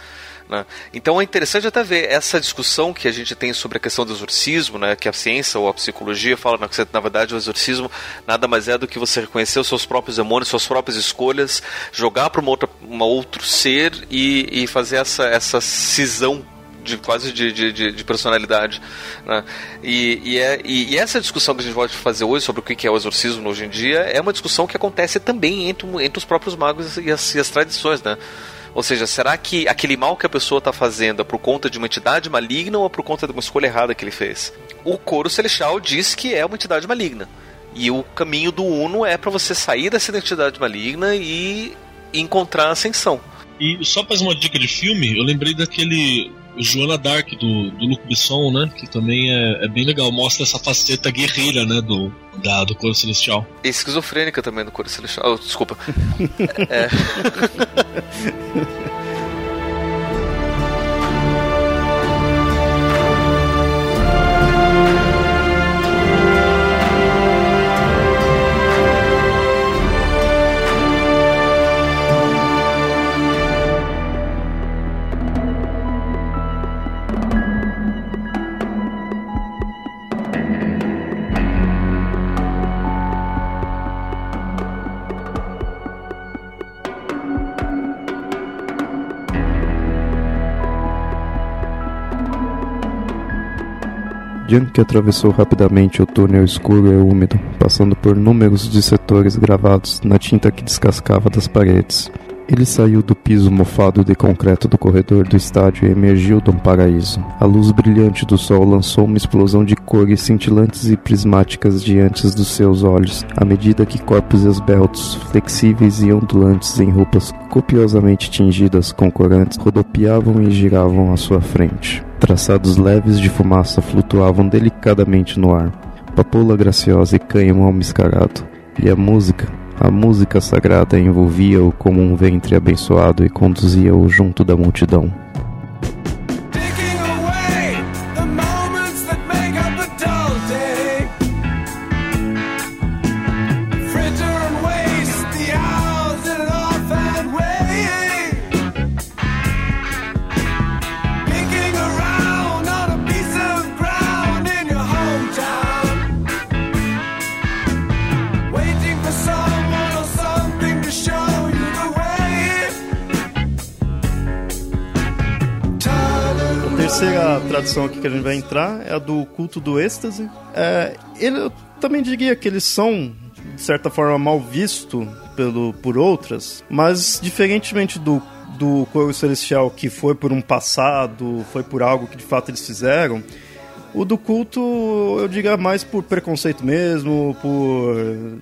B: Né? Então é interessante até ver essa discussão que a gente tem sobre a questão do exorcismo, né? que a ciência ou a psicologia fala né, que na verdade o exorcismo nada mais é do que você reconhecer os seus próprios demônios, suas próprias escolhas, jogar para uma outro ser e, e fazer essa, essa cisão de quase de, de, de personalidade. Né? E, e, é, e, e, essa discussão que a gente pode fazer hoje sobre o que é o exorcismo hoje em dia é uma discussão que acontece também entre, entre os próprios magos e as, e as tradições. Né? Ou seja, será que aquele mal que a pessoa está fazendo é por conta de uma entidade maligna ou é por conta de uma escolha errada que ele fez? O coro celestial diz que é uma entidade maligna. E o caminho do Uno é para você sair dessa identidade maligna e encontrar a ascensão.
C: E só mais uma dica de filme, eu lembrei daquele Joana Dark do, do Luc Besson, né? Que também é, é, bem legal, mostra essa faceta guerreira, né? Do, da, do Coro Celestial.
B: E esquizofrênica também do Coro Celestial. Oh, desculpa. *laughs* é. *laughs*
A: Junk atravessou rapidamente o túnel escuro e úmido, passando por números de setores gravados na tinta que descascava das paredes. Ele saiu do piso mofado de concreto do corredor do estádio e emergiu de um paraíso. A luz brilhante do sol lançou uma explosão de cores cintilantes e prismáticas diante dos seus olhos, à medida que corpos esbeltos, flexíveis e ondulantes em roupas copiosamente tingidas com corantes rodopiavam e giravam à sua frente. Traçados leves de fumaça flutuavam delicadamente no ar. Papoula graciosa e cânhamo almiscarado. E a música, a música sagrada envolvia-o como um ventre abençoado e conduzia-o junto da multidão. Aqui que a gente vai entrar é a do culto do êxtase. É, ele, eu também diria que eles são, de certa forma, mal vistos pelo, por outras, mas diferentemente do do coro celestial que foi por um passado, foi por algo que de fato eles fizeram, o do culto, eu diria mais por preconceito mesmo, por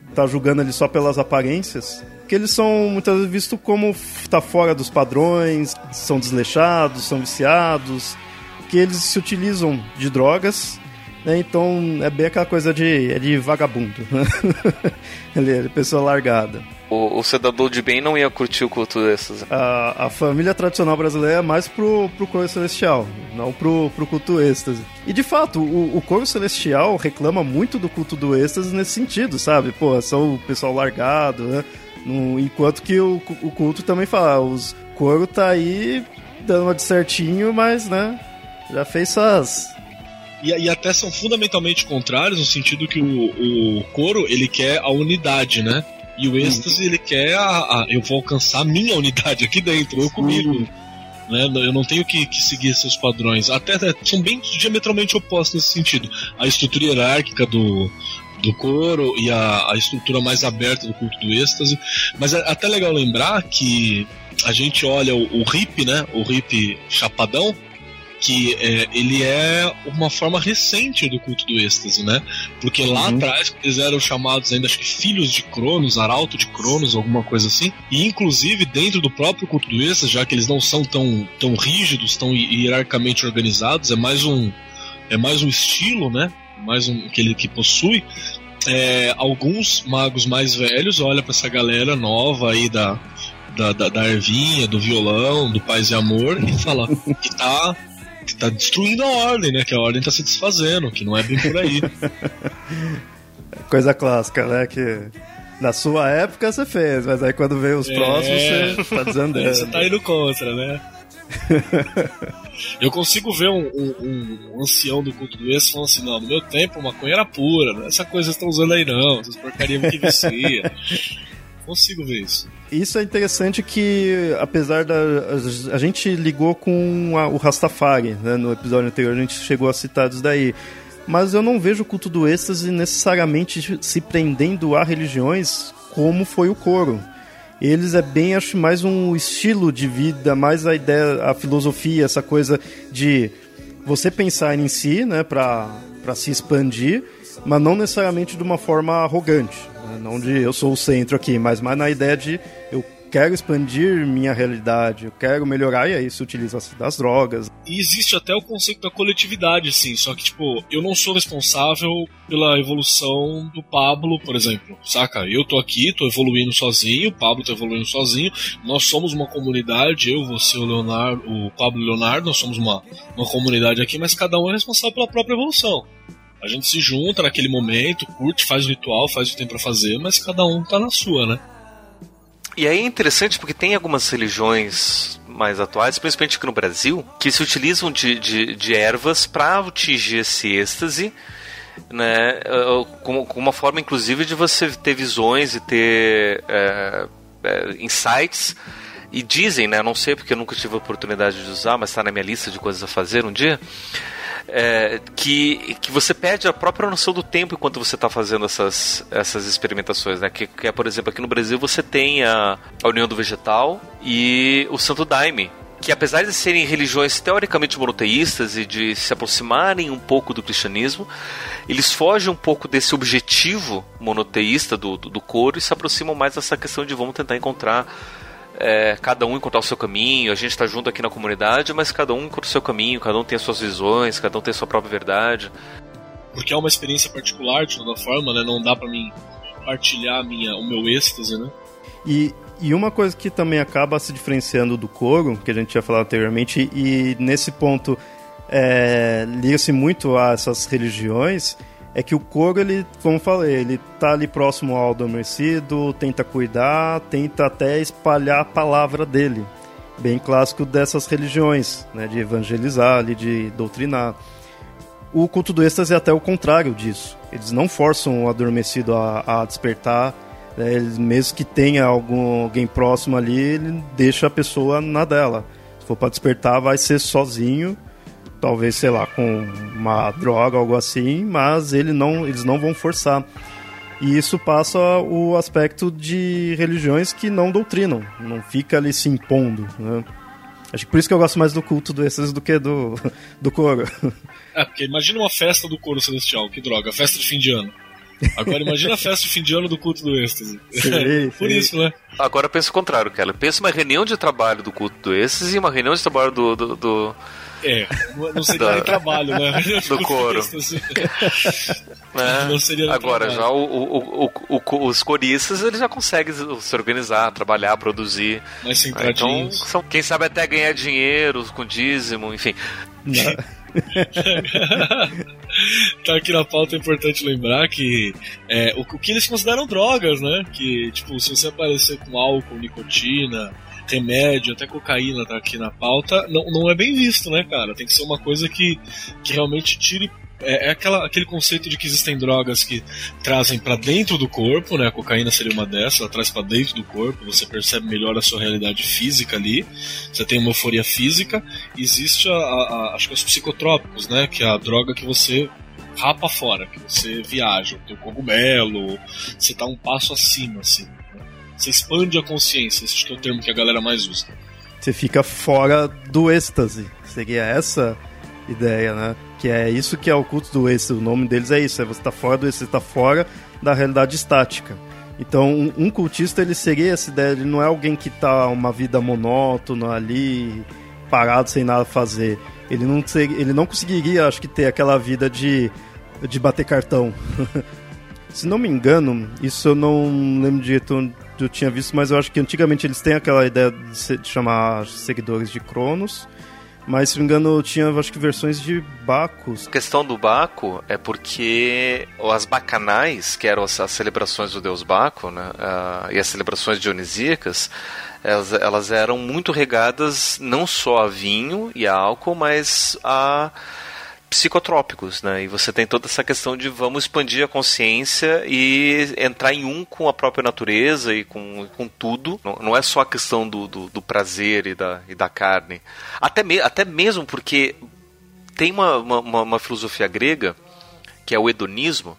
A: estar tá julgando ele só pelas aparências. Que eles são muitas vezes vistos como tá fora dos padrões, são desleixados, são viciados que eles se utilizam de drogas, né? Então é bem aquela coisa de, é de vagabundo. *laughs* Ele é pessoa largada.
B: O, o cidadão de bem não ia curtir o culto desses.
A: A, a família tradicional brasileira é mais pro, pro coro celestial, não pro, pro culto êxtase. E de fato, o, o coro celestial reclama muito do culto do êxtase nesse sentido, sabe? Pô, são o pessoal largado, né? No, enquanto que o, o culto também fala, os coro tá aí dando uma de certinho, mas, né? Já fez suas.
C: E, e, até são fundamentalmente contrários no sentido que o, o coro ele quer a unidade, né? E o êxtase ele quer a, a, eu vou alcançar a minha unidade aqui dentro, eu comigo. Né? Eu não tenho que, que seguir seus padrões. Até, até são bem diametralmente opostos nesse sentido. A estrutura hierárquica do, do coro e a, a estrutura mais aberta do culto do êxtase. Mas é até legal lembrar que a gente olha o, o hip, né? O hip chapadão que é, ele é uma forma recente do culto do êxtase, né? Porque lá uhum. atrás eles eram chamados ainda, acho que filhos de Cronos, arauto de Cronos, alguma coisa assim. E inclusive dentro do próprio culto do êxtase, já que eles não são tão, tão rígidos, tão hierarquicamente organizados, é mais um é mais um estilo, né? Mais um que ele que possui. É, alguns magos mais velhos olham para essa galera nova aí da, da, da, da ervinha, do violão, do paz e amor e fala que *laughs* tá que tá destruindo a ordem, né? Que a ordem tá se desfazendo, que não é bem por aí. *laughs*
A: Coisa clássica, né? Que na sua época você fez, mas aí quando veio os é... próximos você tá desandando.
C: Você tá indo contra, né? Eu consigo ver um, um, um, ancião do culto do ex falando assim: não, no meu tempo maconha era pura, não é essa coisa que vocês estão usando aí não, essas porcarias que vicia. Consigo ver isso.
A: Isso é interessante que, apesar da. A, gente ligou com a, o Rastafari, né? No episódio anterior a gente chegou a citar isso daí. Mas eu não vejo o culto do êxtase necessariamente se prendendo a religiões como foi o coro. Eles é bem, acho, mais um estilo de vida, mais a ideia, a filosofia, essa coisa de você pensar em si, né, para se expandir, mas não necessariamente de uma forma arrogante. Né? Não de eu sou o centro aqui, mas mais na ideia de eu quero expandir minha realidade, eu quero melhorar, e aí se utiliza das drogas.
C: E existe até o conceito da coletividade, assim, só que, tipo, eu não sou responsável pela evolução do Pablo, por exemplo, saca? Eu tô aqui, tô evoluindo sozinho, o Pablo tá evoluindo sozinho, nós somos uma comunidade, eu, você, o Leonardo, o Pablo e o Leonardo, nós somos uma, uma comunidade aqui, mas cada um é responsável pela própria evolução. A gente se junta naquele momento, curte, faz o ritual, faz o que tem para fazer, mas cada um tá na sua, né?
B: E aí é interessante porque tem algumas religiões mais atuais, principalmente aqui no Brasil, que se utilizam de, de, de ervas para atingir esse êxtase, né? Com, com, uma forma, inclusive, de você ter visões e ter é, é, insights. E dizem, né? Não sei porque eu nunca tive a oportunidade de usar, mas está na minha lista de coisas a fazer um dia é, que, que você perde a própria noção do tempo enquanto você está fazendo essas, essas experimentações, né? Que, que é, por exemplo, aqui no Brasil você tem a, a União do Vegetal e o Santo Daime, que apesar de serem religiões teoricamente monoteístas e de se aproximarem um pouco do cristianismo, eles fogem um pouco desse objetivo monoteísta do, do, do coro e se aproximam mais dessa questão de vamos tentar encontrar é, cada um encontrar o seu caminho, a gente está junto aqui na comunidade, mas cada um encontra o seu caminho, cada um tem as suas visões, cada um tem a sua própria verdade.
C: Porque é uma experiência particular, de toda forma, né? Não dá para mim partilhar minha, o meu êxtase, né?
A: E, e uma coisa que também acaba se diferenciando do coro, que a gente tinha falado anteriormente, e nesse ponto é, liga-se muito a essas religiões, é que o coro, ele, como falei, ele tá ali próximo ao adormecido, tenta cuidar, tenta até espalhar a palavra dele. Bem clássico dessas religiões, né, de evangelizar, ali, de doutrinar. O culto do êxtase é até o contrário disso. Eles não forçam o adormecido a, a despertar, né, eles, mesmo que tenha algum, alguém próximo ali, ele deixa a pessoa na dela. Se for para despertar, vai ser sozinho talvez, sei lá, com uma droga, algo assim, mas ele não, eles não vão forçar. E isso passa o aspecto de religiões que não doutrinam, não fica ali se impondo. Né? Acho que por isso que eu gosto mais do culto desses do que do, do coro. *laughs*
C: É, porque imagina uma festa do coro celestial, que droga, festa de fim de ano. Agora imagina a festa de fim de ano do culto do êxtase. Sim, *laughs* Por sim. isso, né?
B: Agora pensa o contrário, Keller. Pensa uma reunião de trabalho do culto do êxtase e uma reunião de trabalho do, do, do
C: é, não seria *laughs* da, trabalho, né? *laughs*
B: Do couro. Assim. *laughs* É. Não seria Agora, trabalho. já o, o, o, os coristas eles já conseguem se organizar, trabalhar, produzir.
C: Mais Então,
B: são, quem sabe até ganhar dinheiro com dízimo, enfim. *laughs*
C: tá aqui na pauta é importante lembrar que é, o, o que eles consideram drogas, né? Que, tipo, se você aparecer com álcool, nicotina, remédio, até cocaína tá aqui na pauta, não, não é bem visto, né, cara? Tem que ser uma coisa que, que realmente tire é, é aquela, aquele conceito de que existem drogas que trazem para dentro do corpo, né? A cocaína seria uma dessas, ela traz para dentro do corpo, você percebe melhor a sua realidade física ali, você tem uma euforia física. Existe, a, a, acho que os psicotrópicos, né? Que é a droga que você rapa fora, que você viaja, tem o cogumelo, você tá um passo acima, assim. Você expande a consciência, esse é o termo que a galera mais usa.
A: Você fica fora do êxtase. Seria essa ideia, né? Que é isso que é o culto do êxtase. O nome deles é isso. É você está fora do êxtase, está fora da realidade estática. Então, um, cultista ele seria essa ideia. Ele não é alguém que está uma vida monótona ali, parado sem nada fazer. Ele não, ele não conseguiria, acho que, ter aquela vida de, de bater cartão. *laughs* Se não me engano, isso eu não lembro direito eu tinha visto, mas eu acho que antigamente eles têm aquela ideia de, se, de chamar seguidores de Cronos. Mas, se não me engano, tinha acho que versões de Bacos.
B: A questão do Baco é porque as bacanais, que eram as, as celebrações do deus Baco, né, uh, e as celebrações dionisíacas, elas, elas eram muito regadas não só a vinho e a álcool, mas a psicotrópicos, né? E você tem toda essa questão de vamos expandir a consciência e entrar em um com a própria natureza e com, com tudo. Não, não é só a questão do, do, do, prazer e da, e da carne. Até, me, até mesmo porque tem uma, uma, uma filosofia grega, que é o hedonismo,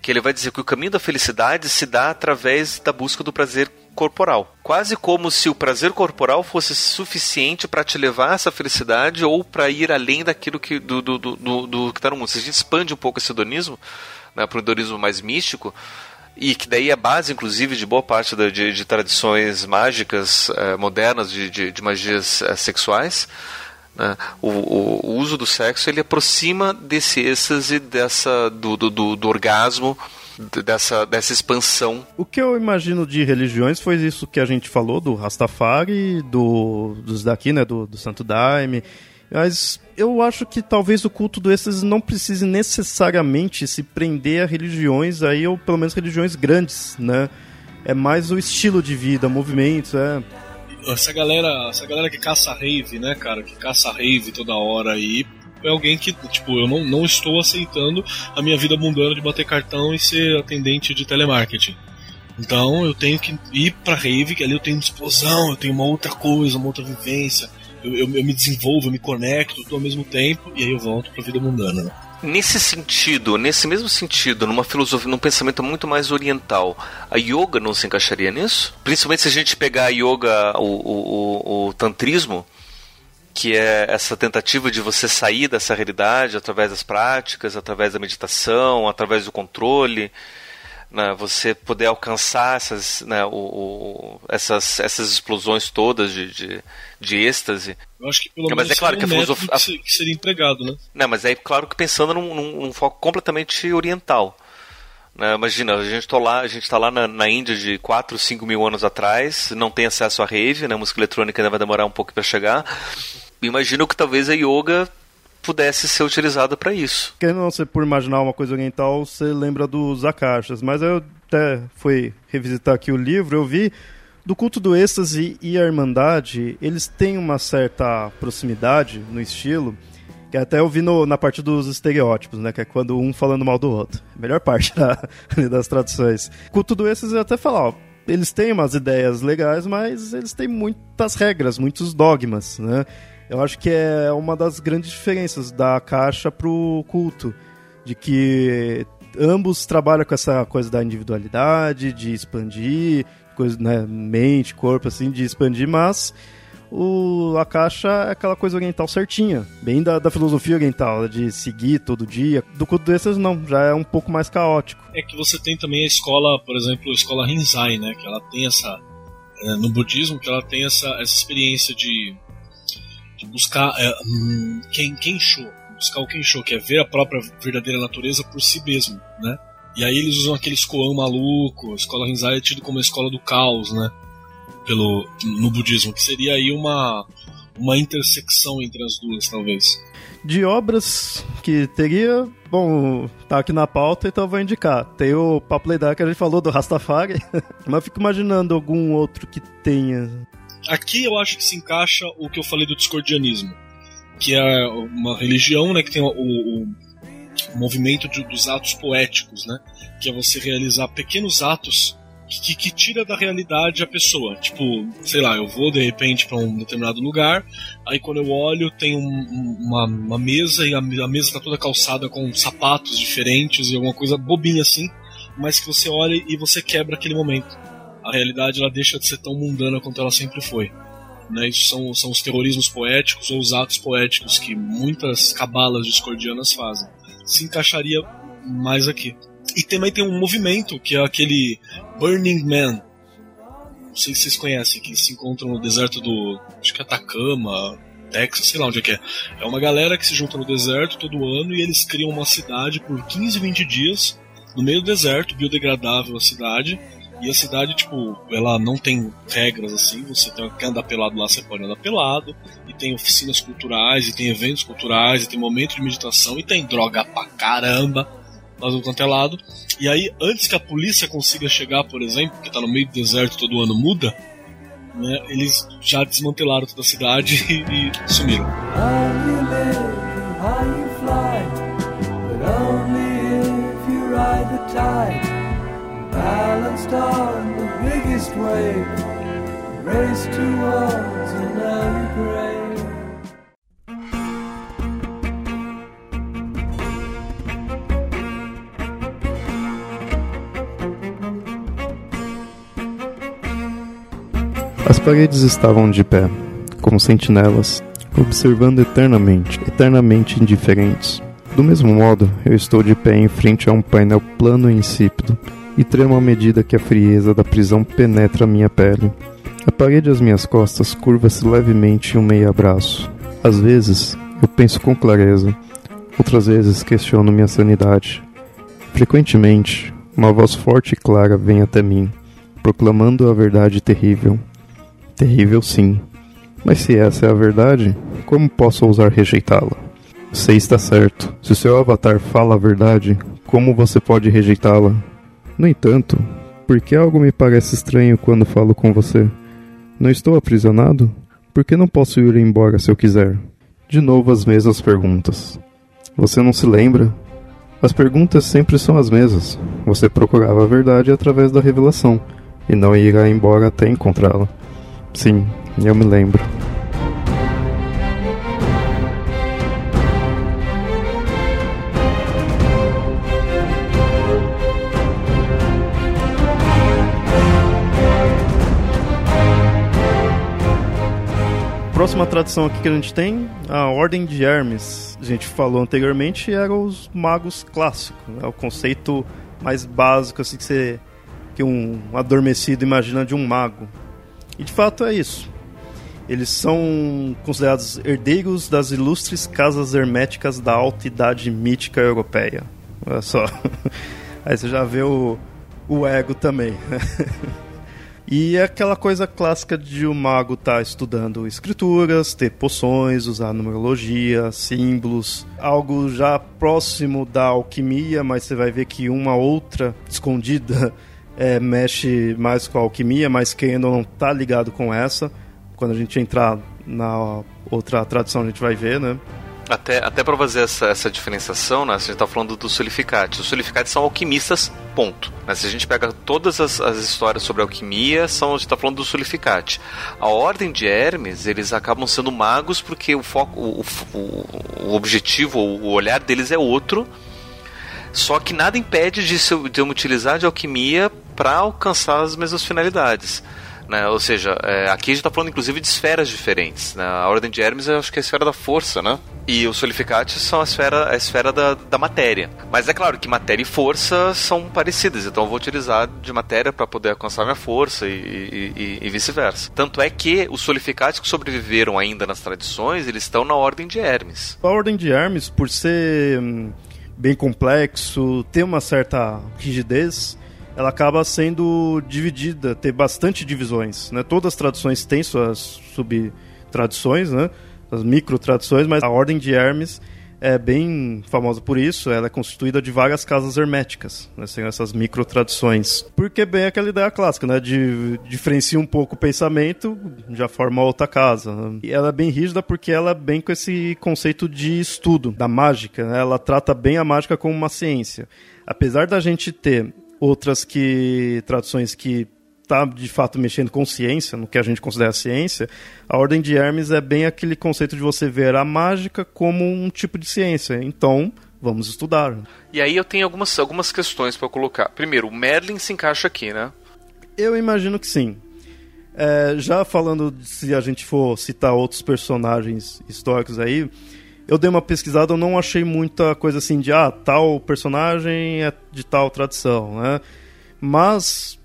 B: que ele vai dizer que o caminho da felicidade se dá através da busca do prazer corporal. Quase como se o prazer corporal fosse suficiente para te levar a essa felicidade ou para ir além daquilo que do, do, do, do, do que está no mundo. Se a gente expande um pouco esse hedonismo né, para um hedonismo mais místico, e que daí é base, inclusive, de boa parte da, de, de, tradições mágicas eh, modernas, de, de, de magias eh, sexuais, né? o, o, o, uso do sexo ele aproxima desse êxtase, dessa, do, do, do, do orgasmo, dessa, dessa expansão.
A: O que eu imagino de religiões foi isso que a gente falou, do Rastafari, do, dos daqui, né, do, do Santo Daime. Mas eu acho que talvez o culto desses não precise necessariamente se prender a religiões aí, ou pelo menos religiões grandes, né? É mais o estilo de vida, movimentos, é.
C: Essa galera, essa galera que caça rave, né, cara? Que caça rave toda hora aí, é alguém que, tipo, eu não, não estou aceitando a minha vida mundana de bater cartão e ser atendente de telemarketing. Então eu tenho que ir pra rave, que ali eu tenho explosão, eu tenho uma outra coisa, uma outra vivência. eu, eu, eu me desenvolvo, eu me conecto tudo ao mesmo tempo, e aí eu volto pra vida mundana, né?
B: Nesse sentido, nesse mesmo sentido, numa filosofia, num pensamento muito mais oriental, a yoga não se encaixaria nisso? Principalmente se a gente pegar a yoga, o, o, o, o tantrismo, que é essa tentativa de você sair dessa realidade através das práticas, através da meditação, através do controle, né, você poder alcançar essas, né, o, o, essas, essas explosões todas de, de, de êxtase.
C: Eu acho que pelo menos mas é claro que a filosofia que seria empregado, né?
B: Não, mas é claro que pensando num, num, num foco completamente oriental. Né, imagina, a gente está lá, a gente tá lá na, na, Índia de 4, 5 mil anos atrás, não tem acesso à rave, né? A música eletrônica ainda vai demorar um pouco para chegar. Imagino que talvez a yoga pudesse ser utilizada para isso.
A: Querendo não ser por imaginar uma coisa oriental, você lembra dos akashas, mas eu até fui revisitar aqui o livro, eu vi do culto do êxtase e a irmandade, eles têm uma certa proximidade no estilo, que até eu vi no, na parte dos estereótipos, né? Que é quando um falando mal do outro. Melhor parte *laughs* da, das traduções. Culto do êxtase até falar, ó, eles têm umas ideias legais, mas eles têm muitas regras, muitos dogmas, né? Eu acho que é uma das grandes diferenças da caixa pro culto, de que ambos trabalham com essa coisa da individualidade, de expandir, coisa, né, mente, corpo, assim, de expandir, mas o, a caixa é aquela coisa oriental certinha, bem da, da filosofia oriental, de seguir todo dia. Do culto desses, não, já é um pouco mais caótico.
C: É que você tem também a escola, por exemplo, a escola Rinzai, né, que ela tem essa, é, no budismo, que ela tem essa, essa experiência de de buscar é, hum, quem Kensho, buscar o Kensho, que é ver a própria verdadeira natureza por si mesmo, né? E aí eles usam aquele koan maluco, a escola Rinzai é tido como a escola do caos, né? Pelo, no budismo, que seria aí uma, uma intersecção entre as duas, talvez.
A: De obras que teria, bom, tá aqui na pauta, então eu vou indicar. Tem o Papo Leidar que a gente falou do Rastafari, *laughs* mas fico imaginando algum outro que tenha
C: Aqui eu acho que se encaixa o que eu falei do discordianismo, que é uma religião né, que tem o, o, o movimento de, dos atos poéticos, né, que é você realizar pequenos atos que, que, tira da realidade a pessoa. Tipo, sei lá, eu vou de repente para um determinado lugar, aí quando eu olho tem um, uma, uma, mesa e a, a mesa está toda calçada com sapatos diferentes e alguma coisa bobinha assim, mas que você olha e você quebra aquele momento a realidade ela deixa de ser tão mundana quanto ela sempre foi. Né? Isso são, são os terrorismos poéticos ou os atos poéticos que muitas cabalas discordianas fazem. Se encaixaria mais aqui. E também tem um movimento que é aquele Burning Man. Não sei se vocês conhecem, que se encontram no deserto do. Acho que é Atacama, Texas, sei lá onde é que é. É uma galera que se junta no deserto todo ano e eles criam uma cidade por 15, 20 dias no meio do deserto, biodegradável a cidade, e a cidade, tipo, ela não tem regras assim, você tem, quer andar pelado lá, você pode andar pelado, e tem oficinas culturais, e tem eventos culturais, e tem momento de meditação, e tem droga pra caramba do quanto é lado. E aí, antes que a polícia consiga chegar, por exemplo, que tá no meio do deserto todo ano muda, né, eles já desmantelaram toda a cidade *laughs* e, e sumiram. Race towards.
A: As paredes estavam de pé, como sentinelas, observando eternamente, eternamente indiferentes. Do mesmo modo, eu estou de pé em frente a um painel plano e insípido, e tremo à medida que a frieza da prisão penetra minha pele. A parede às minhas costas curva-se levemente em um meio abraço. Às vezes, eu penso com clareza, outras vezes questiono minha sanidade. Frequentemente, uma voz forte e clara vem até mim, proclamando a verdade terrível. Terrível, sim. Mas se essa é a verdade, como posso ousar rejeitá-la? Você está certo. Se o seu avatar fala a verdade, como você pode rejeitá-la? No entanto, por que algo me parece estranho quando falo com você? Não estou aprisionado? Por que não posso ir embora se eu quiser? De novo as mesmas perguntas. Você não se lembra? As perguntas sempre são as mesmas. Você procurava a verdade através da revelação e não irá embora até encontrá-la. Sim, eu me lembro. próxima tradição aqui que a gente tem, a Ordem de Hermes. A gente falou anteriormente, era os magos clássicos. É o conceito mais básico assim, que, você, que um adormecido imagina de um mago. E de fato é isso. Eles são considerados herdeiros das ilustres casas herméticas da alta idade mítica europeia. Olha só. *laughs* Aí você já vê o, o ego também. *laughs* E é aquela coisa clássica de o um mago estar tá estudando escrituras, ter poções, usar numerologia, símbolos, algo já próximo da alquimia, mas você vai ver que uma outra escondida é, mexe mais com alquimia, mas ainda não está ligado com essa, quando a gente entrar na outra tradição a gente vai ver, né?
B: Até, até para fazer essa, essa diferenciação, né, a gente está falando dos solificates. Os solificates são alquimistas, ponto. Né? Se a gente pega todas as, as histórias sobre alquimia, são, a gente está falando do solificate. A ordem de Hermes, eles acabam sendo magos porque o foco, o, o, o objetivo, o olhar deles é outro. Só que nada impede de, de eu utilizar de alquimia para alcançar as mesmas finalidades. Né? Ou seja, é, aqui a gente está falando inclusive de esferas diferentes. Né? A Ordem de Hermes eu acho que é a esfera da força, né? E os solificates são a esfera, a esfera da, da matéria. Mas é claro que matéria e força são parecidas, então eu vou utilizar de matéria para poder alcançar minha força e, e, e, e vice-versa. Tanto é que os solificates que sobreviveram ainda nas tradições, eles estão na Ordem de Hermes.
A: A Ordem de Hermes, por ser hum, bem complexo, ter uma certa rigidez, ela acaba sendo dividida, ter bastante divisões, né? Todas as traduções têm suas subtradições, né? As micro-tradições, mas a Ordem de Hermes é bem famosa por isso, ela é constituída de várias casas herméticas, né, sem essas micro-tradições. Porque bem aquela ideia clássica, né, de diferencia um pouco o pensamento, já forma outra casa. Né? E ela é bem rígida porque ela é bem com esse conceito de estudo, da mágica, né? ela trata bem a mágica como uma ciência. Apesar da gente ter outras que traduções que está de fato mexendo com ciência, no que a gente considera ciência, a Ordem de Hermes é bem aquele conceito de você ver a mágica como um tipo de ciência. Então, vamos estudar.
B: E aí eu tenho algumas, algumas questões para colocar. Primeiro, o Merlin se encaixa aqui, né?
A: Eu imagino que sim. É, já falando, se a gente for citar outros personagens históricos aí, eu dei uma pesquisada, eu não achei muita coisa assim de, ah, tal personagem é de tal tradição, né? Mas,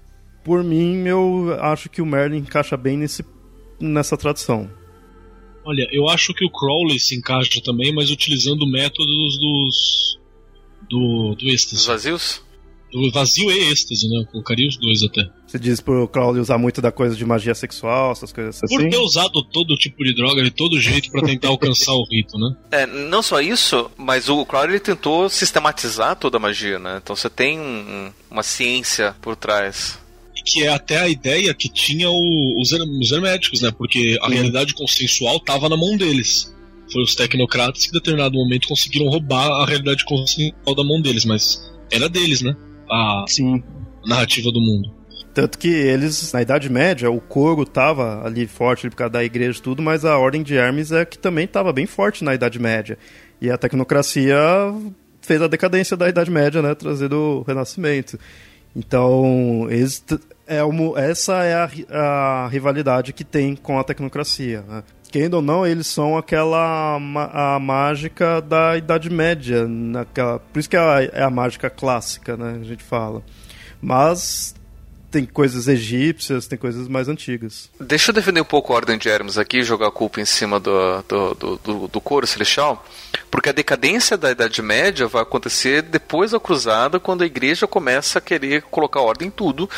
A: por mim, eu acho que o Merlin encaixa bem nesse, nessa tradição.
C: Olha, eu acho que o Crowley se encaixa também, mas utilizando métodos dos. do. do êxtase.
B: Dos vazios?
C: Vazio e êxtase, né? Eu colocaria os dois até.
A: Você diz pro Crowley usar muito da coisa de magia sexual, essas coisas assim?
C: Por ter usado todo tipo de droga de todo jeito para tentar alcançar o rito, né?
B: É, não só isso, mas o Crowley tentou sistematizar toda a magia, né? Então você tem um, uma ciência por trás
C: que é até a ideia que tinha o, os, os herméticos, né? Porque a Sim. realidade consensual estava na mão deles. Foi os tecnocratas que, em determinado momento, conseguiram roubar a realidade consensual da mão deles, mas era deles, né? A Sim. narrativa do mundo.
A: Tanto que eles, na Idade Média, o coro estava ali forte por causa da igreja e tudo, mas a Ordem de Hermes é que também estava bem forte na Idade Média. E a tecnocracia fez a decadência da Idade Média, né, trazendo o Renascimento. Então, é uma, essa é a, a, rivalidade que tem com a tecnocracia. Né? Querendo ou não, eles são aquela a mágica da Idade Média, naquela, por isso que é a, é a mágica clássica, né, a gente fala. Mas tem coisas egípcias, tem coisas mais antigas.
B: Deixa eu defender um pouco a Ordem de Hermes aqui, jogar a culpa em cima do, do, do, do, do coro celestial, porque a decadência da Idade Média vai acontecer depois da Cruzada, quando a igreja começa a querer colocar ordem em tudo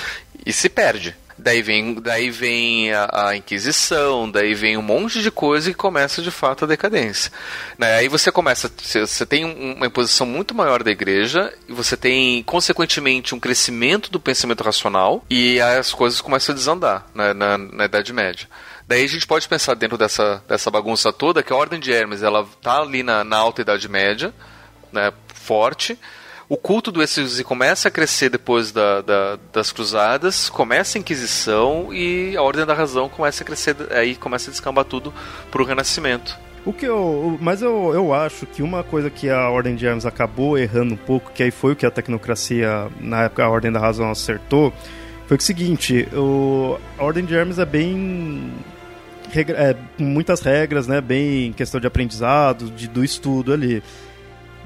B: e se perde. Daí vem, daí vem a, a, Inquisição, daí vem um monte de coisa e começa de fato a decadência. Né? Aí você começa, você, tem uma imposição muito maior da igreja, e você tem, consequentemente, um crescimento do pensamento racional, e as coisas começam a desandar né? na, na Idade Média. Daí a gente pode pensar dentro dessa, dessa bagunça toda que a Ordem de Hermes ela tá ali na, na alta Idade Média, né, forte, o culto do êxtase começa a crescer depois da, da, das cruzadas, começa a Inquisição e a Ordem da Razão começa a crescer, aí começa a descambar tudo para o Renascimento.
A: O que eu. Mas eu, eu acho que uma coisa que a Ordem de Hermes acabou errando um pouco, que aí foi o que a tecnocracia, na época a Ordem da Razão acertou, foi o seguinte: o, a Ordem de Hermes é bem regra, é, muitas regras, né? Bem questão de aprendizado, de, do estudo ali.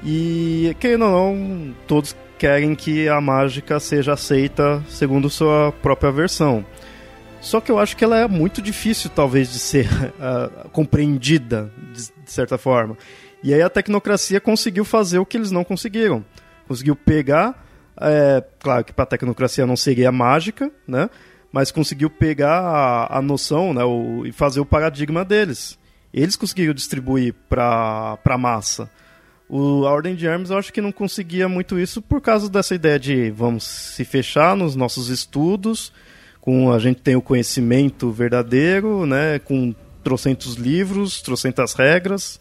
A: E, querendo ou não, todos querem que a mágica seja aceita segundo sua própria versão. Só que eu acho que ela é muito difícil, talvez, de ser uh, *laughs* compreendida, de, de, certa forma. E aí a tecnocracia conseguiu fazer o que eles não conseguiram. Conseguiu pegar, é, claro que para a tecnocracia não seria mágica, né? Mas conseguiu pegar a, a noção né, o, e fazer o paradigma deles. Eles conseguiram distribuir para a massa. O, a Ordem de Hermes eu acho que não conseguia muito isso por causa dessa ideia de vamos se fechar nos nossos estudos, com a gente tem o conhecimento verdadeiro, né, com trocentos livros, trocentas regras.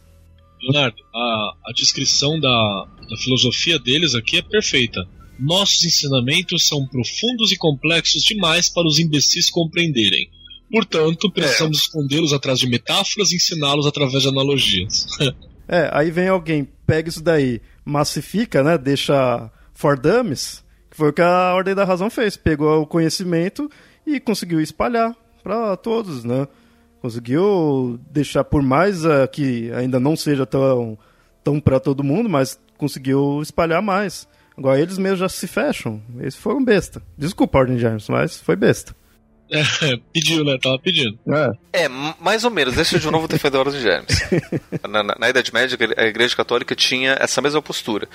C: Leonardo, a, a descrição da, da filosofia deles aqui é perfeita. Nossos ensinamentos são profundos e complexos demais para os imbecis compreenderem. Portanto, precisamos é. escondê-los atrás de metáforas e ensiná-los através de analogias. *laughs*
A: É, aí vem alguém, pega isso daí, massifica, né? Deixa for dummies, que foi o que a Ordem da Razão fez. Pegou o conhecimento e conseguiu espalhar para todos, né? Conseguiu deixar, por mais uh, que ainda não seja tão, tão para todo mundo, mas conseguiu espalhar mais. Agora eles mesmos já se fecham. Eles foram besta. Desculpa, Ordem de James, mas foi besta.
C: É, *laughs* pediu, né? Tava pedindo.
B: É. é, mais ou menos. Deixa eu de novo defender a Ordem de Germes. *laughs* Na, na, na, Idade Média, a Igreja Católica tinha essa mesma postura,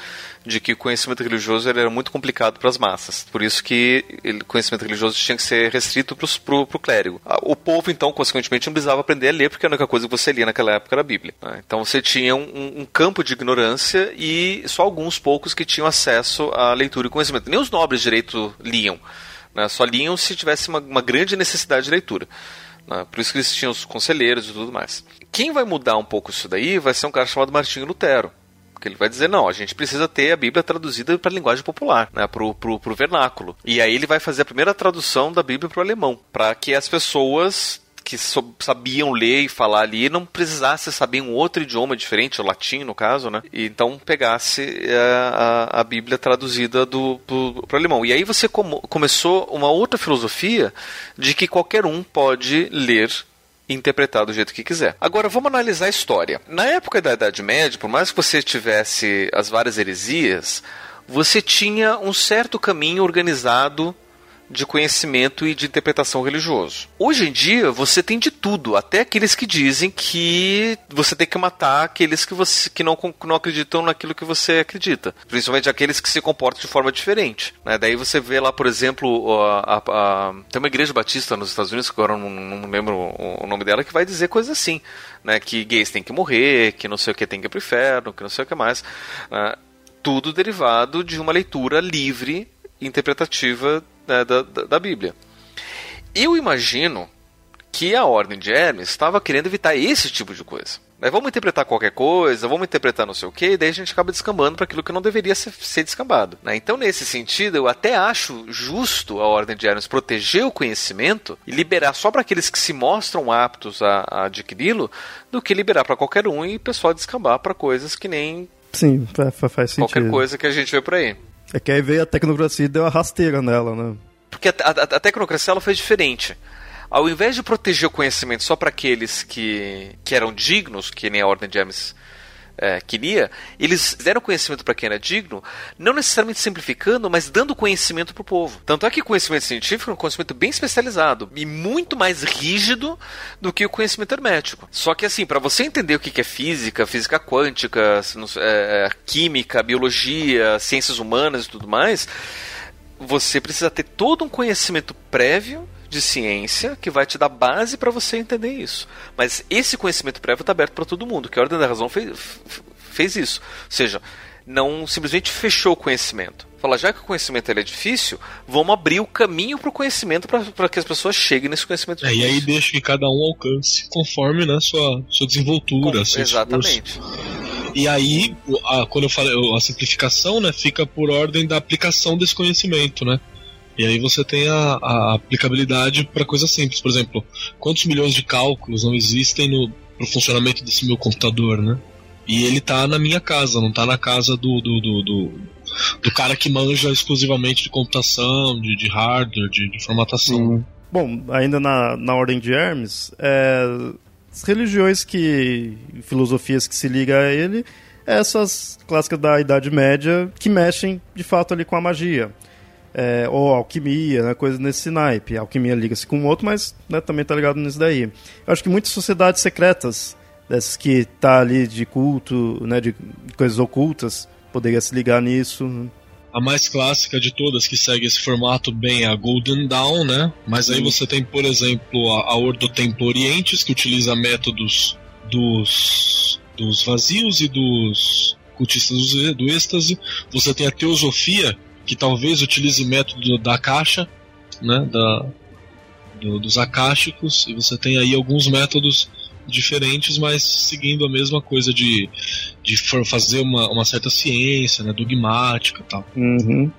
B: de que o conhecimento religioso era muito complicado para as massas. Por isso que o conhecimento religioso tinha que ser restrito para o clérigo. O povo, então, consequentemente, não precisava aprender a ler, porque a única coisa que você lia naquela época era a Bíblia. Né? Então você tinha um, um campo de ignorância e só alguns poucos que tinham acesso à leitura e conhecimento. Nem os nobres direito liam. Né? Só liam se tivesse uma, uma grande necessidade de leitura. Né? Por isso que eles tinham os conselheiros e tudo mais. Quem vai mudar um pouco isso daí vai ser um cara chamado Martinho Lutero. Porque ele vai dizer, não, a gente precisa ter a Bíblia traduzida para a linguagem popular, né, para o vernáculo. E aí ele vai fazer a primeira tradução da Bíblia para o alemão, para que as pessoas que sabiam ler e falar ali não precisasse saber um outro idioma diferente, o latim no caso, né? E então pegasse é, a, a Bíblia traduzida do para alemão. E aí você com, começou uma outra filosofia de que qualquer um pode ler interpretar do jeito que quiser. Agora vamos analisar a história. Na época da Idade Média, por mais que você tivesse as várias heresias, você tinha um certo caminho organizado de conhecimento e de interpretação religioso. Hoje em dia, você tem de tudo, até aqueles que dizem que você tem que matar aqueles que, você, que não, não acreditam naquilo que você acredita. Principalmente aqueles que se comportam de forma diferente. Né? Daí você vê lá, por exemplo, a, a, a, tem uma igreja batista nos Estados Unidos, que agora não, não lembro o nome dela, que vai dizer coisas assim. Né? Que gays têm que morrer, que não sei o que tem que ir pro inferno, que não sei o que mais. Né? Tudo derivado de uma leitura livre interpretativa né, da, da, da Bíblia. Eu imagino que a Ordem de Hermes estava querendo evitar esse tipo de coisa. Né? Vamos interpretar qualquer coisa, vamos interpretar não sei o que, e daí a gente acaba descambando para aquilo que não deveria ser, ser descambado. Né? Então, nesse sentido, eu até acho justo a Ordem de Hermes proteger o conhecimento e liberar só para aqueles que se mostram aptos a, a adquiri-lo, do que liberar para qualquer um e o pessoal descambar para coisas que nem.
A: Sim, faz sentido.
B: Qualquer coisa que a gente vê por aí.
A: É que aí veio a tecnocracia e deu a rasteira nela, né?
B: Porque a, a, a tecnocracia ela foi diferente. Ao invés de proteger o conhecimento só para aqueles que, que eram dignos, que nem a Ordem de Hermes é, queria, eles deram conhecimento para quem era digno, não necessariamente simplificando, mas dando conhecimento para o povo. Tanto é que conhecimento científico é um conhecimento bem especializado e muito mais rígido do que o conhecimento hermético. Só que assim, para você entender o que é física, física quântica, é, química, biologia, ciências humanas e tudo mais, você precisa ter todo um conhecimento prévio de ciência que vai te dar base para você entender isso. Mas esse conhecimento prévio está aberto para todo mundo, que a Ordem da Razão fez, fez isso. Ou seja, não simplesmente fechou o conhecimento. Fala, já que o conhecimento é difícil, vamos abrir o caminho para o conhecimento para que as pessoas cheguem nesse conhecimento
C: é,
B: difícil.
C: E aí deixa que cada um alcance conforme né, sua, sua desenvoltura. Com,
B: exatamente.
C: E aí, a, quando eu falei a simplificação, né, fica por ordem da aplicação desse conhecimento, né? E aí você tem a, a aplicabilidade para coisas simples. Por exemplo, quantos milhões de cálculos não existem no, funcionamento desse meu computador, né? E ele tá na minha casa, não tá na casa do, do, do, do, do cara que manja exclusivamente de computação, de, de hardware, de, de formatação.
A: Bom, ainda na, na ordem de Hermes, é, as religiões que. filosofias que se ligam a ele, essas clássicas da Idade Média que mexem de fato ali com a magia. É, ou alquimia, né, coisa nesse naipe. A alquimia liga-se com o outro, mas né, também está ligado nisso daí. Eu acho que muitas sociedades secretas, dessas que tá ali de culto, né, de coisas ocultas, poderia se ligar nisso. Né.
C: A mais clássica de todas que segue esse formato bem é a Golden Dawn, né? Mas aí você tem, por exemplo, a, a Ordo Orientes, que utiliza métodos dos, dos vazios e dos cultistas do, do êxtase. Você tem a Teosofia, que talvez utilize método da caixa, né? Da, do, dos acásticos. E você tem aí alguns métodos diferentes, mas seguindo a mesma coisa de, de fazer uma, uma certa ciência, né, dogmática e tal.
A: Uhum.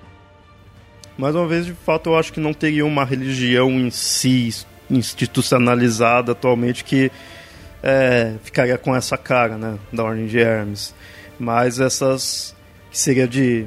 A: Mais uma vez, de fato, eu acho que não teria uma religião em si institucionalizada atualmente que é, ficaria com essa cara, né, da Ordem de Hermes. Mas essas que seria de,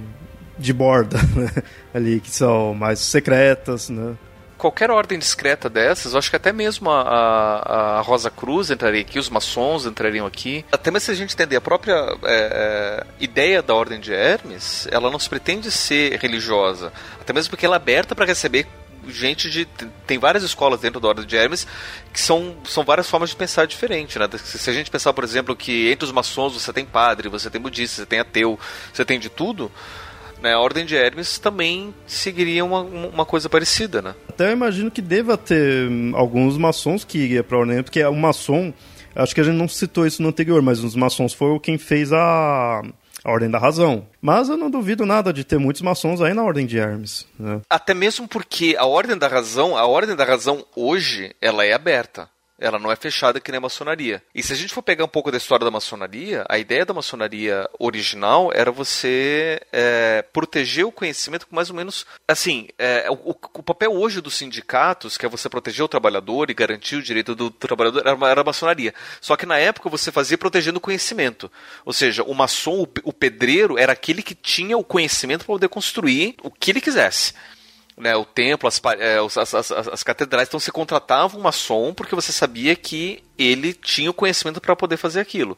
A: de borda, *laughs* né, ali, que são mais secretas, né,
B: qualquer ordem discreta dessas, eu acho que até mesmo a, a, a Rosa Cruz entraria aqui, os maçons entrariam aqui. Até mesmo se a gente entender a própria é, é, ideia da ordem de Hermes, ela não se pretende ser religiosa. Até mesmo porque ela é aberta para receber gente de. Tem várias escolas dentro da Ordem de Hermes que são, são várias formas de pensar diferente, né? Se a gente pensar, por exemplo, que entre os maçons você tem padre, você tem budista, você tem ateu, você tem de tudo. Né, a Ordem de Hermes também seguiria uma, uma coisa parecida, né?
A: Até eu imagino que deva ter hum, alguns maçons que iria para a Ordem, porque o maçom, acho que a gente não citou isso no anterior, mas os maçons foram quem fez a, a Ordem da Razão. Mas eu não duvido nada de ter muitos maçons aí na Ordem de Hermes. Né?
B: Até mesmo porque a Ordem da Razão, a Ordem da Razão hoje, ela é aberta. Ela não é fechada que nem a maçonaria. E se a gente for pegar um pouco da história da maçonaria, a ideia da maçonaria original era você é, proteger o conhecimento com mais ou menos. Assim, é, o, o, papel hoje dos sindicatos, que é você proteger o trabalhador e garantir o direito do, do trabalhador, era, era a maçonaria. Só que na época você fazia protegendo o conhecimento. Ou seja, o maçom, o, o pedreiro, era aquele que tinha o conhecimento para poder construir o que ele quisesse né, o templo, as, é, as, as, as, catedrais, então você contratava um maçom porque você sabia que ele tinha o conhecimento para poder fazer aquilo.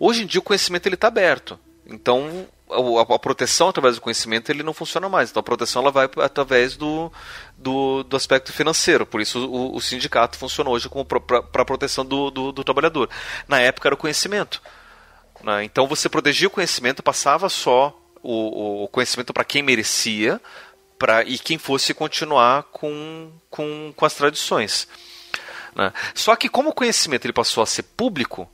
B: Hoje em dia o conhecimento ele está aberto, então a, a, proteção através do conhecimento ele não funciona mais. Então a proteção ela vai através do, do, do aspecto financeiro. Por isso o, o sindicato funciona hoje para a proteção do, do, do, trabalhador. Na época era o conhecimento. Né? Então você protegia o conhecimento, passava só o, o conhecimento para quem merecia e quem fosse continuar com, com, com as tradições. Né? Só que como o conhecimento ele passou a ser público,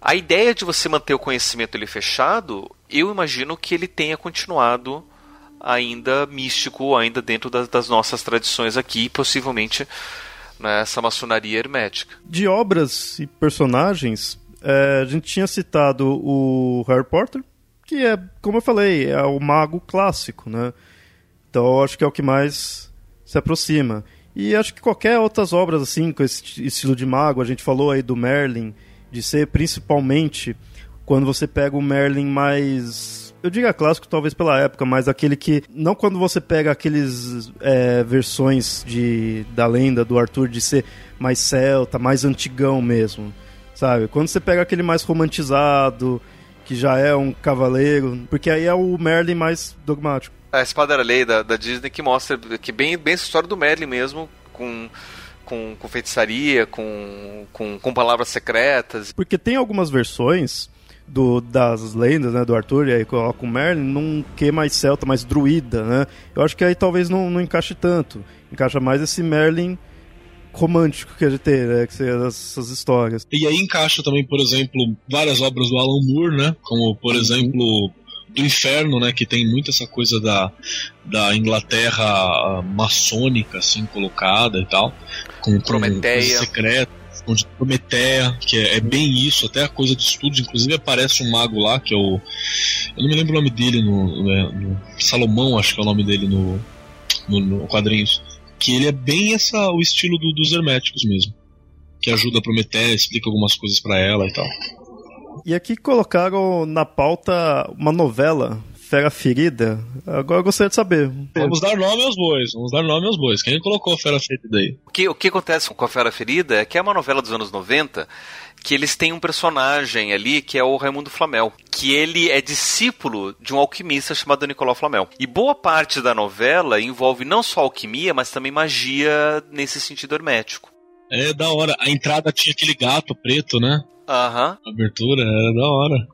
B: a ideia de você manter o conhecimento ele fechado, eu imagino que ele tenha continuado ainda místico, ainda dentro das, das nossas tradições aqui, possivelmente nessa maçonaria hermética.
A: De obras e personagens, é, a gente tinha citado o Harry Potter, que é, como eu falei, é o mago clássico, né? Então acho que é o que mais se aproxima. E acho que qualquer outras obras assim, com esse estilo de mago, a gente falou aí do Merlin, de ser principalmente quando você pega o Merlin mais. Eu digo clássico, talvez pela época, mas aquele que. Não quando você pega aqueles é, versões de, da lenda do Arthur de ser mais celta, mais antigão mesmo. Sabe? Quando você pega aquele mais romantizado, que já é um cavaleiro, porque aí é o Merlin mais dogmático
B: a Espada era Lei da, da Disney que mostra que bem, bem essa história do Merlin mesmo, com, com, com feitiçaria, com, com, com palavras secretas.
A: Porque tem algumas versões do, das lendas, né, do Arthur, e aí coloca o Merlin num que mais celta, mais druida, né? Eu acho que aí talvez não, não encaixe tanto. Encaixa mais esse Merlin romântico que a gente tem, né? Que são essas histórias.
C: E aí encaixa também, por exemplo, várias obras do Alan Moore, né? Como, por uhum. exemplo, do inferno, né, que tem muito essa coisa da, da Inglaterra ah, maçônica, assim, colocada e tal, com,
B: Prometeia.
C: com secretas, com Prometeia, que é, é, bem isso, até a coisa de estudos, inclusive aparece um mago lá, que é o, eu não me lembro o nome dele, no, né, no Salomão, acho que é o nome dele no, no, no quadrinhos, que ele é bem essa, o estilo do, dos herméticos mesmo, que ajuda a Prometeia, explica algumas coisas para ela e tal.
A: E aqui colocaram na pauta uma novela Fera Ferida? Agora eu gostaria de saber.
C: Vamos dar nome aos bois, vamos dar nome aos bois. Quem colocou Fera Ferida aí?
B: O que, o que acontece com a Fera Ferida é que é uma novela dos anos 90 que eles têm um personagem ali que é o Raimundo Flamel, que ele é discípulo de um alquimista chamado Nicolau Flamel. E boa parte da novela envolve não só alquimia, mas também magia nesse sentido hermético.
C: É da hora. A entrada tinha aquele gato preto, né?
B: Aham.
C: A abertura era da hora.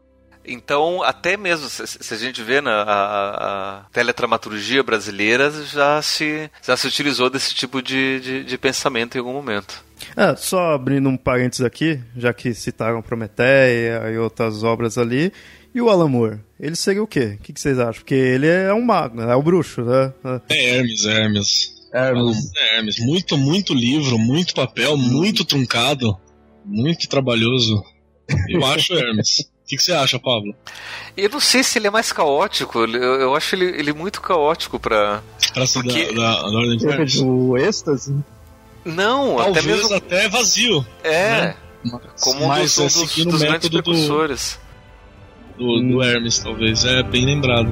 B: Então, até mesmo se, se a gente vê na a, a teletramaturgia brasileira, já se, já se utilizou desse tipo de, de, de pensamento em algum momento.
A: É, só abrindo um parênteses aqui, já que citaram Prometeia e outras obras ali. E o Alan Moore? Ele seria o quê? O que, vocês acham? Porque ele é um mago, né? É o bruxo, né?
C: É Hermes, Hermes. Hermes. É Hermes. Muito, muito livro, muito papel, muito truncado, muito trabalhoso. Eu *laughs* acho Hermes. O que, que, você acha, Pablo?
B: Eu não sei se ele é mais caótico. Eu, eu acho ele, ele muito caótico pra.
C: Pra ser Porque... da, da, da ordem de
D: Hermes. O êxtase?
B: Não,
C: Talvez
B: até mesmo.
C: até vazio.
B: É. Né? Como um
C: Mas,
B: dos,
C: é,
B: dos, dos grandes precursores.
C: Do, do, do Hermes, talvez. É bem lembrado.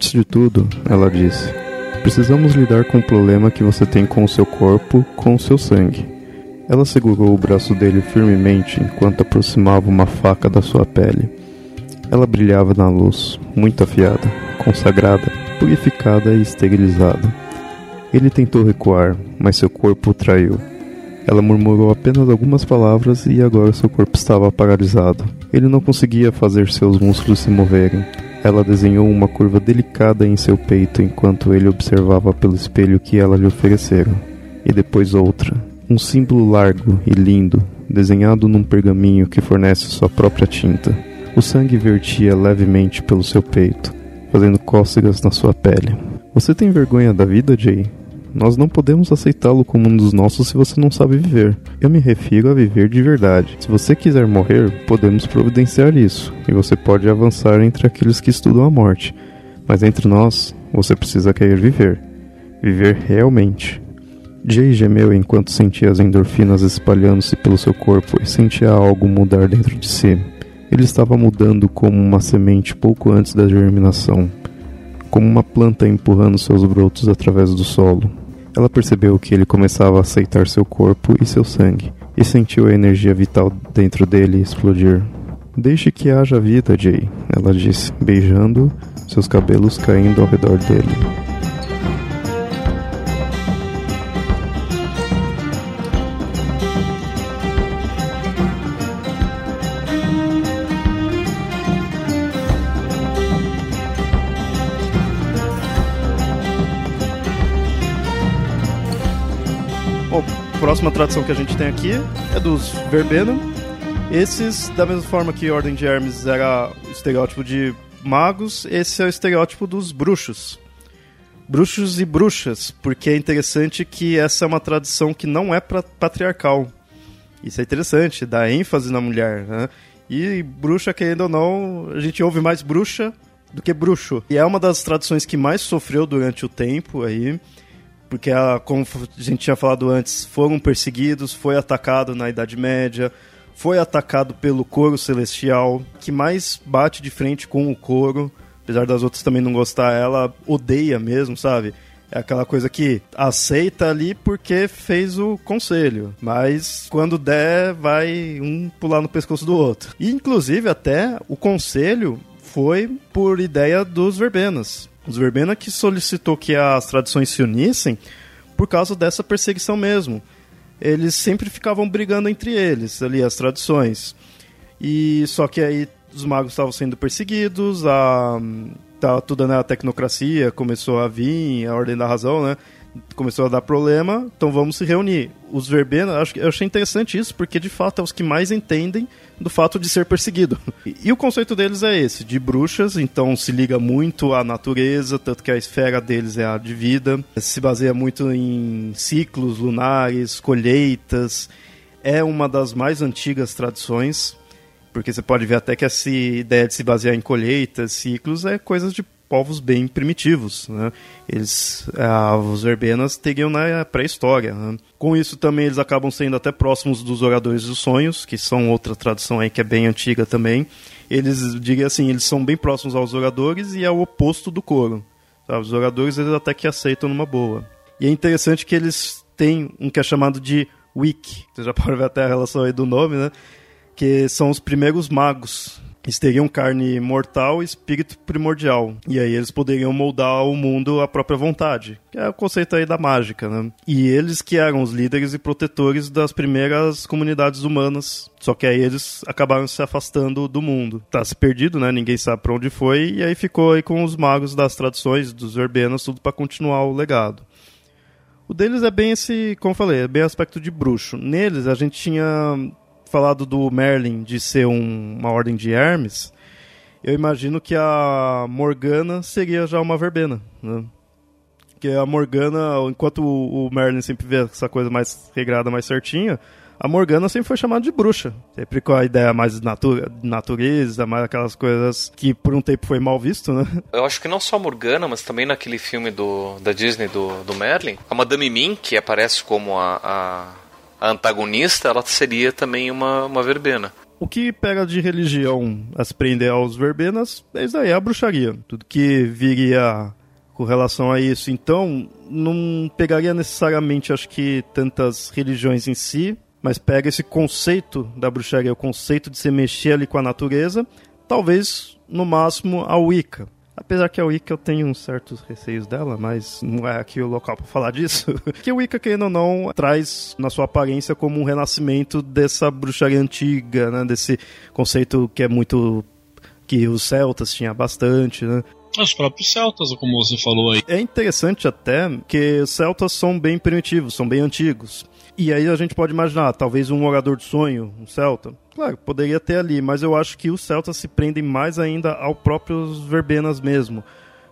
A: Antes de tudo, ela disse: Precisamos lidar com o problema que você tem com o seu corpo, com o seu sangue. Ela segurou o braço dele firmemente enquanto aproximava uma faca da sua pele. Ela brilhava na luz, muito afiada, consagrada, purificada e esterilizada. Ele tentou recuar, mas seu corpo o traiu. Ela murmurou apenas algumas palavras e agora seu corpo estava paralisado. Ele não conseguia fazer seus músculos se moverem. Ela desenhou uma curva delicada em seu peito enquanto ele observava pelo espelho que ela lhe oferecera, e depois outra, um símbolo largo e lindo, desenhado num pergaminho que fornece sua própria tinta. O sangue vertia levemente pelo seu peito, fazendo cócegas na sua pele. Você tem vergonha da vida, Jay? Nós não podemos aceitá-lo como um dos nossos se você não sabe viver. Eu me refiro a viver de verdade. Se você quiser morrer, podemos providenciar isso, e você pode avançar entre aqueles que estudam a morte. Mas entre nós, você precisa querer viver. Viver realmente. Jay gemeu enquanto sentia as endorfinas espalhando-se pelo seu corpo e sentia algo mudar dentro de si. Ele estava mudando como uma semente pouco antes da germinação, como uma planta empurrando seus brotos através do solo. Ela percebeu que ele começava a aceitar seu corpo e seu sangue, e sentiu a energia vital dentro dele explodir. Deixe que haja vida, Jay, ela disse, beijando seus cabelos caindo ao redor dele. Próxima tradição que a gente tem aqui é dos Verbena. Esses, da mesma forma que Ordem de Hermes era o estereótipo de magos, esse é o estereótipo dos bruxos. Bruxos e bruxas, porque é interessante que essa é uma tradição que não é patriarcal. Isso é interessante, dá ênfase na mulher, né? E bruxa, querendo ou não, a gente ouve mais bruxa do que bruxo. E é uma das tradições que mais sofreu durante o tempo aí porque, como a gente tinha falado antes, foram perseguidos, foi atacado na Idade Média, foi atacado pelo coro celestial, que mais bate de frente com o coro, apesar das outras também não gostar, ela odeia mesmo, sabe? É aquela coisa que aceita ali porque fez o conselho, mas quando der, vai um pular no pescoço do outro. E, inclusive, até o conselho foi por ideia dos verbenas. Os verbena que solicitou que as tradições se unissem por causa dessa perseguição mesmo. Eles sempre ficavam brigando entre eles, ali, as tradições. E só que aí os magos estavam sendo perseguidos, a tá tudo né, tecnocracia, começou a vir a ordem da razão, né? Começou a dar problema, então vamos se reunir. Os verbenas, acho eu achei interessante isso, porque de fato é os que mais entendem do fato de ser perseguido. E, e, o conceito deles é esse, de bruxas, então se liga muito à natureza, tanto que a esfera deles é a de vida, se baseia muito em ciclos lunares, colheitas, é uma das mais antigas tradições porque você pode ver até que essa ideia de se basear em colheitas, ciclos, é coisas de povos bem primitivos. Né? Eles, ah, os verbenas teriam na pré-história. Né? Com isso também eles acabam sendo até próximos dos oradores dos sonhos, que são outra tradição aí que é bem antiga também. Eles, diria assim, eles são bem próximos aos oradores e é o oposto do coro. Sabe? Os oradores eles até que aceitam numa boa. E é interessante que eles têm um que é chamado de wiki. Você já *laughs* pode ver até a relação aí do nome, né? que são os primeiros magos. Eles teriam carne mortal e espírito primordial. E aí eles poderiam moldar o mundo à própria vontade. Que é o conceito aí da mágica, né? E eles que eram os líderes e protetores das primeiras comunidades humanas. Só que aí eles acabaram se afastando do mundo. Tá se perdido, né? Ninguém sabe para onde foi. E aí ficou aí com os magos das tradições, dos verbenas, tudo para continuar o legado. O deles é bem esse, como eu falei, é bem aspecto de bruxo. Neles a gente tinha falado do Merlin de ser um, uma ordem de Hermes, eu imagino que a Morgana seria já uma verbena, né? Que a Morgana, enquanto o, Merlin sempre vê essa coisa mais regrada, mais certinha, a Morgana sempre foi chamada de bruxa. Sempre com a ideia mais de natu natureza, mais aquelas coisas que por um tempo foi mal visto, né?
B: Eu acho que não só a Morgana, mas também naquele filme do, da Disney do, do Merlin, a Madame Mim, que aparece como a, a a antagonista, ela seria também uma, uma verbena.
A: O que pega de religião a se prender aos verbenas, é isso aí, é a bruxaria. Tudo que viria com relação a isso. Então, não pegaria necessariamente, acho que, tantas religiões em si, mas pega esse conceito da bruxaria, o conceito de se mexer ali com a natureza, talvez, no máximo, a Wicca. Apesar que a Wicca eu tenho uns certos receios dela, mas não é aqui o local para falar disso. *laughs* que a Wicca, querendo ou não, traz na sua aparência como um renascimento dessa bruxaria antiga, né? Desse conceito que é muito... que os celtas tinham bastante, né?
C: Os próprios celtas, como você falou aí.
A: É interessante até que os celtas são bem primitivos, são bem antigos. E aí a gente pode imaginar, talvez um orador de sonho, um celta. Claro, poderia ter ali, mas eu acho que os celtas se prendem mais ainda ao próprios verbenas mesmo.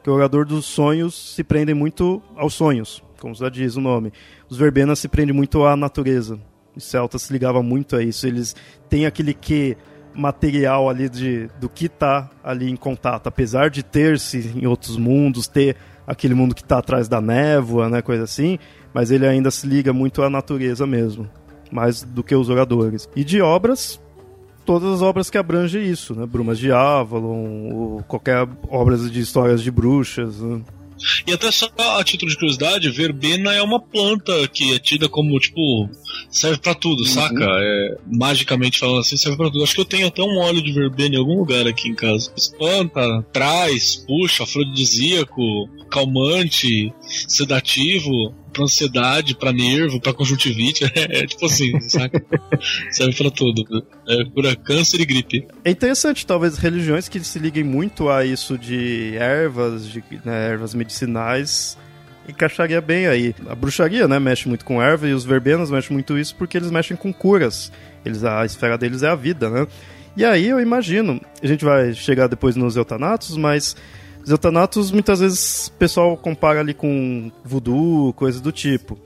A: Que o orador dos sonhos se prende muito aos sonhos, como já diz o nome. Os verbenas se prendem muito à natureza. Os celtas se ligavam muito a isso. Eles têm aquele que material ali de, do que está ali em contato. Apesar de ter-se em outros mundos, ter aquele mundo que está atrás da névoa, né, coisa assim, mas ele ainda se liga muito à natureza mesmo, mais do que os jogadores. E de obras, todas as obras que abrangem isso, né, Brumas de Avalon, qualquer obras de histórias de bruxas, né?
C: E até só a título de curiosidade, verbena é uma planta que é tida como, tipo, serve para tudo, uhum. saca? É, magicamente falando assim, serve para tudo. Acho que eu tenho até um óleo de verbena em algum lugar aqui em casa. Espanta, traz, puxa, afrodisíaco, calmante, sedativo, pra ansiedade, pra nervo, pra conjuntivite. *laughs* É, é tipo assim, saca? Serve pra tudo. É, cura câncer e gripe.
A: É interessante, talvez, religiões que se liguem muito a isso de ervas, de né, ervas medicinais encaixaria bem aí. A bruxaria, né, mexe muito com erva e os verbenas mexem muito isso porque eles mexem com curas. Eles, a esfera deles é a vida, né? E aí eu imagino, a gente vai chegar depois nos eutanatos, mas os eutanatos muitas vezes o pessoal compara ali com voodoo, coisa do tipo.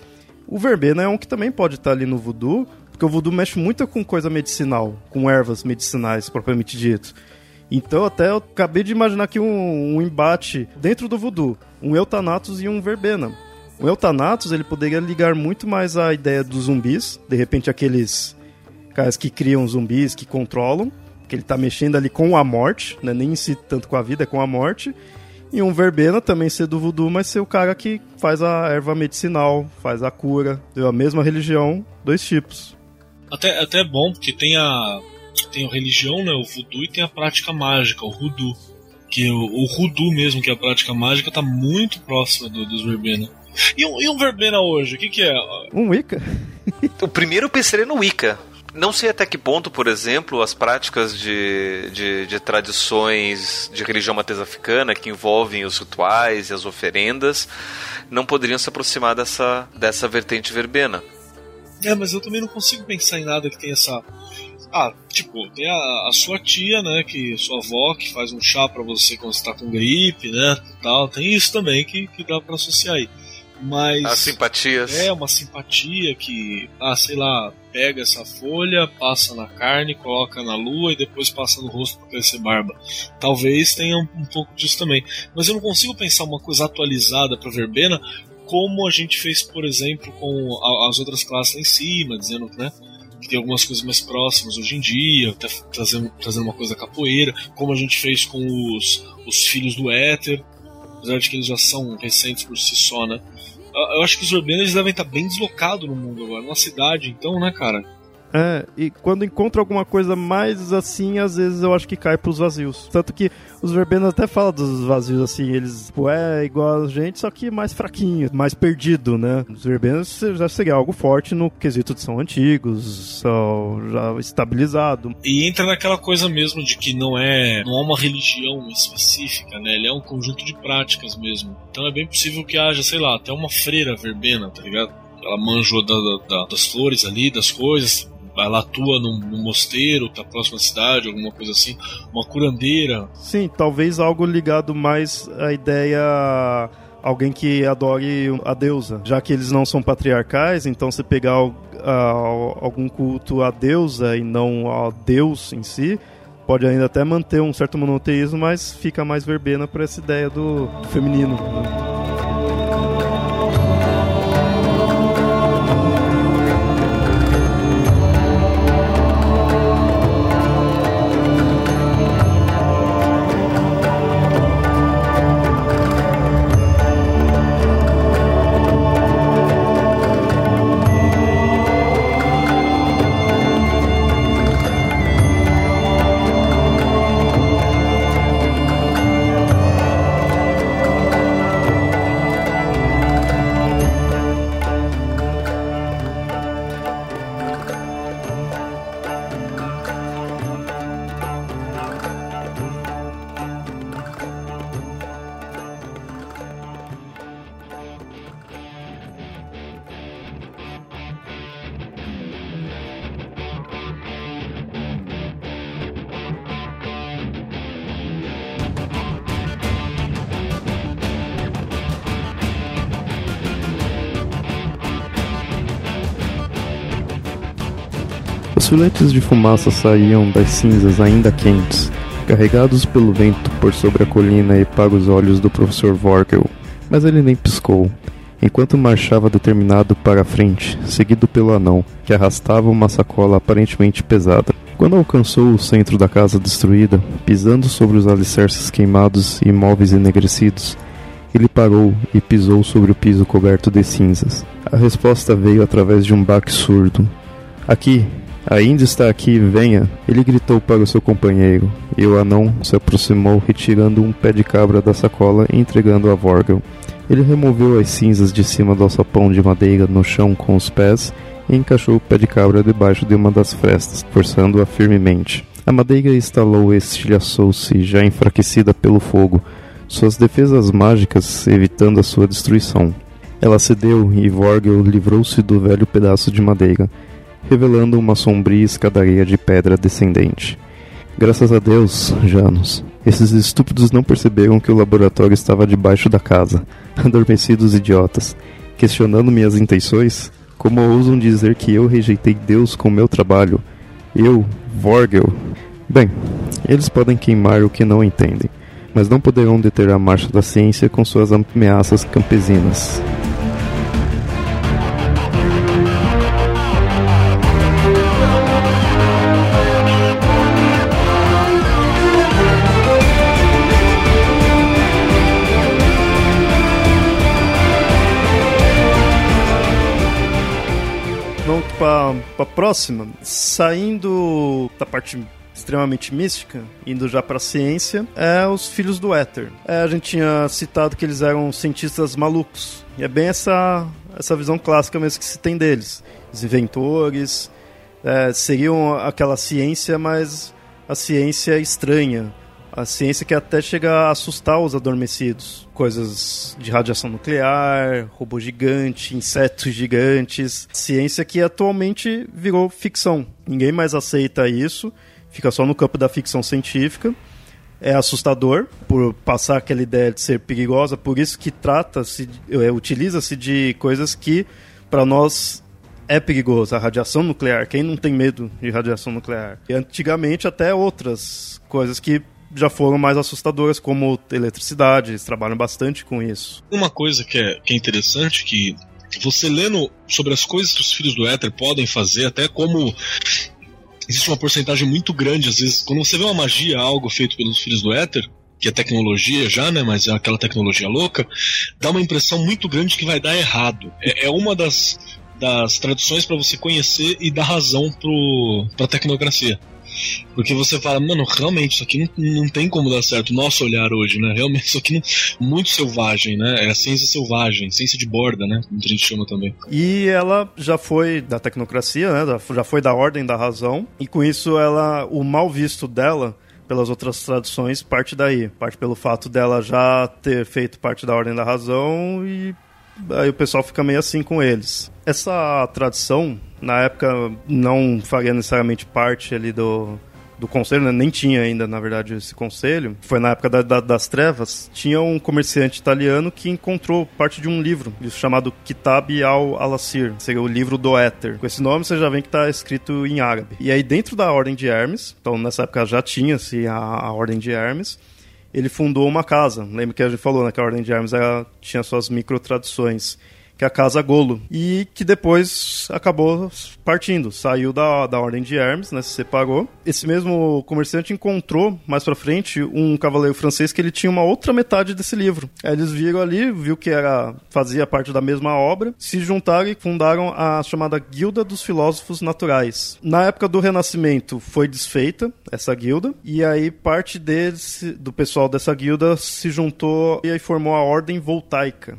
A: O verbena é um que também pode estar ali no voodoo, porque o voodoo mexe muito com coisa medicinal, com ervas medicinais propriamente dito. Então até eu acabei de imaginar aqui um, um embate dentro do voodoo, um Eutanatos e um Verbena. O Eutanatos ele poderia ligar muito mais à ideia dos zumbis, de repente aqueles caras que criam zumbis, que controlam, que ele está mexendo ali com a morte, né? nem em si tanto com a vida, é com a morte. E um verbena também ser do voodoo, mas ser o cara que faz a erva medicinal, faz a cura. Deu a mesma religião, dois tipos.
C: Até, até é bom, porque tem a, tem a religião, né, o voodoo, e tem a prática mágica, o hoodoo. Que o, o hoodoo mesmo, que é a prática mágica, tá muito próxima do, dos verbena. E um, e um verbena hoje, o que, que é?
A: Um Wicca?
B: o primeiro eu pensei no Wicca. Não sei até que ponto, por exemplo, as práticas de, de, de, tradições de religião matriz africana que envolvem os rituais e as oferendas não poderiam se aproximar dessa, dessa vertente verbena.
C: É, mas eu também não consigo pensar em nada que tenha essa. Ah, tipo, tem a, a sua tia, né, que sua avó que faz um chá para você quando você tá com gripe, né, tal. Tem isso também que, que dá para associar aí. Mas.
B: As simpatias.
C: É, uma simpatia que, ah, sei lá, pega essa folha, passa na carne, coloca na lua e depois passa no rosto para crescer barba. Talvez tenha um, um, pouco disso também. Mas eu não consigo pensar uma coisa atualizada para verbena como a gente fez, por exemplo, com a, as outras classes lá em cima, dizendo, né? Que tem algumas coisas mais próximas hoje em dia, até trazendo, trazendo uma coisa capoeira, como a gente fez com os, os filhos do éter, apesar de que eles já são recentes por si só, né? Eu acho que os urbanos devem estar bem deslocados no mundo agora, na cidade, então, né, cara?
A: É, e quando encontra alguma coisa mais assim, às vezes eu acho que cai pros vazios. Tanto que os verbenos até falam dos vazios assim, eles, tipo, é igual a gente, só que mais fraquinho, mais perdido, né? Os verbenos já seria algo forte no quesito de são antigos, são já estabilizado.
C: E entra naquela coisa mesmo de que não é, não é uma religião específica, né? Ele é um conjunto de práticas mesmo. Então é bem possível que haja, sei lá, até uma freira verbena, tá ligado? Ela manjou da, da, das flores ali, das coisas, ela atua num, num mosteiro, tá próximo à cidade, alguma coisa assim, uma curandeira.
A: Sim, talvez algo ligado mais à ideia alguém que adore a deusa, já que eles não são patriarcais, então se pegar algum culto à deusa e não ao deus em si, pode ainda até manter um certo monoteísmo, mas fica mais verbena para essa ideia do feminino. Filetes de fumaça saíam das cinzas ainda quentes, carregados pelo vento por sobre a colina e para os olhos do professor Vorgel, mas ele nem piscou, enquanto marchava determinado para a frente, seguido pelo anão, que arrastava uma sacola aparentemente pesada. Quando alcançou o centro da casa destruída, pisando sobre os alicerces queimados e móveis enegrecidos, ele parou e pisou sobre o piso coberto de cinzas. A resposta veio através de um baque surdo. Aqui, Ainda está aqui, venha! Ele gritou para o seu companheiro, e o anão se aproximou, retirando um pé de cabra da sacola e entregando a Vorgel. Ele removeu as cinzas de cima do alçapão de madeira no chão com os pés e encaixou o pé de cabra debaixo de uma das frestas, forçando-a firmemente. A madeira estalou e estilhaçou-se, já enfraquecida pelo fogo, suas defesas mágicas evitando a sua destruição. Ela cedeu e Vorgel livrou-se do velho pedaço de madeira revelando uma sombria escadaria de pedra descendente. Graças a Deus, Janos, esses estúpidos não perceberam que o laboratório estava debaixo da casa. *laughs* Adormecidos idiotas, questionando minhas intenções, como ousam dizer que eu rejeitei Deus com meu trabalho? Eu, Vorgel? Bem, eles podem queimar o que não entendem, mas não poderão deter a marcha da ciência com suas ameaças campesinas. Para a próxima. Saindo da parte extremamente mística, indo já para a ciência, é os filhos do éter. É, a gente tinha citado que eles eram cientistas malucos. E é bem essa, essa visão clássica mesmo que se tem deles. Os inventores é, seriam aquela ciência, mas a ciência estranha. A ciência que até chega a assustar os adormecidos. Coisas de radiação nuclear, robô gigante, insetos gigantes. Ciência que atualmente virou ficção. Ninguém mais aceita isso fica só no campo da ficção científica. É assustador por passar aquela ideia de ser perigosa, por isso que trata-se, é, utiliza-se de coisas que para nós é perigoso. A radiação nuclear, quem não tem medo de radiação nuclear? E antigamente até outras coisas que já foram mais assustadoras, como eletricidade, eles trabalham bastante com isso.
C: Uma coisa que é, que é interessante, que você lendo sobre as coisas que os filhos do éter podem fazer, até como existe uma porcentagem muito grande, às vezes, quando você vê uma magia, algo feito pelos filhos do éter, que é tecnologia já, né? Mas é aquela tecnologia louca, dá uma impressão muito grande que vai dar errado. É, é uma das, das traduções para você conhecer e dar razão para a tecnocracia. Porque você fala, mano, realmente isso aqui não, não tem como dar certo. Nosso olhar hoje, né? Realmente isso aqui não, muito selvagem, né? É a ciência selvagem, ciência de borda, né? Como a gente chama também.
A: E ela já foi da tecnocracia, né? Já foi da ordem da razão. E com isso ela, o mal visto dela pelas outras traduções parte daí, parte pelo fato dela já ter feito parte da ordem da razão e aí o pessoal fica meio assim com eles. Essa tradição, na época, não faria necessariamente parte ali do, do conselho, né? nem tinha ainda, na verdade, esse conselho. Foi na época da, da, das trevas. Tinha um comerciante italiano que encontrou parte de um livro chamado Kitab al-Alassir, seria o livro do éter. Com esse nome você já vê que está escrito em árabe. E aí, dentro da Ordem de Hermes, então nessa época já tinha-se a, a Ordem de Hermes, ele fundou uma casa. Lembra que a gente falou né, que a Ordem de Hermes tinha suas micro-tradições que é a Casa Golo, e que depois acabou partindo, saiu da, da Ordem de Hermes, né, se separou. Esse mesmo comerciante encontrou, mais pra frente, um cavaleiro francês que ele tinha uma outra metade desse livro. Aí eles viram ali, viu que era fazia parte da mesma obra, se juntaram e fundaram a chamada Guilda dos Filósofos Naturais. Na época do Renascimento foi desfeita essa guilda, e aí parte deles, do pessoal dessa guilda se juntou e aí formou a Ordem Voltaica,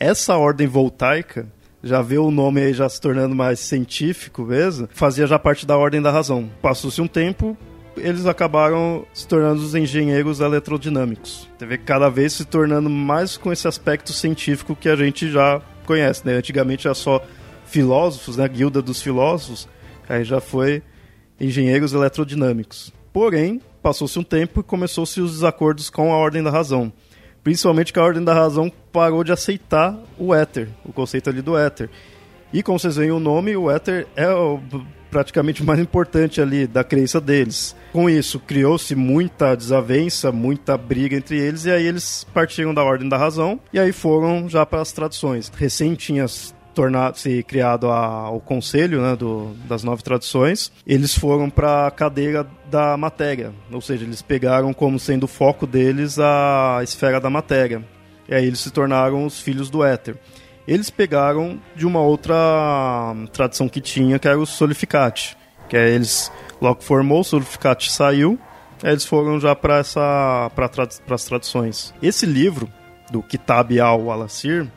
A: essa ordem voltaica já vê o nome aí já se tornando mais científico mesmo, fazia já parte da ordem da razão. Passou-se um tempo, eles acabaram se tornando os engenheiros eletrodinâmicos. Vê cada vez se tornando mais com esse aspecto científico que a gente já conhece, né? Antigamente era só filósofos, né? A guilda dos filósofos, aí já foi engenheiros eletrodinâmicos. Porém, passou-se um tempo e começou-se os desacordos com a ordem da razão. Principalmente que a Ordem da Razão parou de aceitar o éter, o conceito ali do éter. E como vocês veem o nome, o éter é o, praticamente o mais importante ali da crença deles. Com isso, criou-se muita desavença, muita briga entre eles, e aí eles partiram da Ordem da Razão, e aí foram já para as tradições. Recém tinha tornado se criado a, o conselho né, do, das nove tradições, eles foram para a cadeira da matéria, ou seja, eles pegaram como sendo o foco deles a esfera da matéria. E aí eles se tornaram os filhos do éter. Eles pegaram de uma outra tradição que tinha, que era o solificate, que é eles logo formou, o solificate saiu, aí eles foram já para essa para tra as tradições. Esse livro do Kitab al-Alassir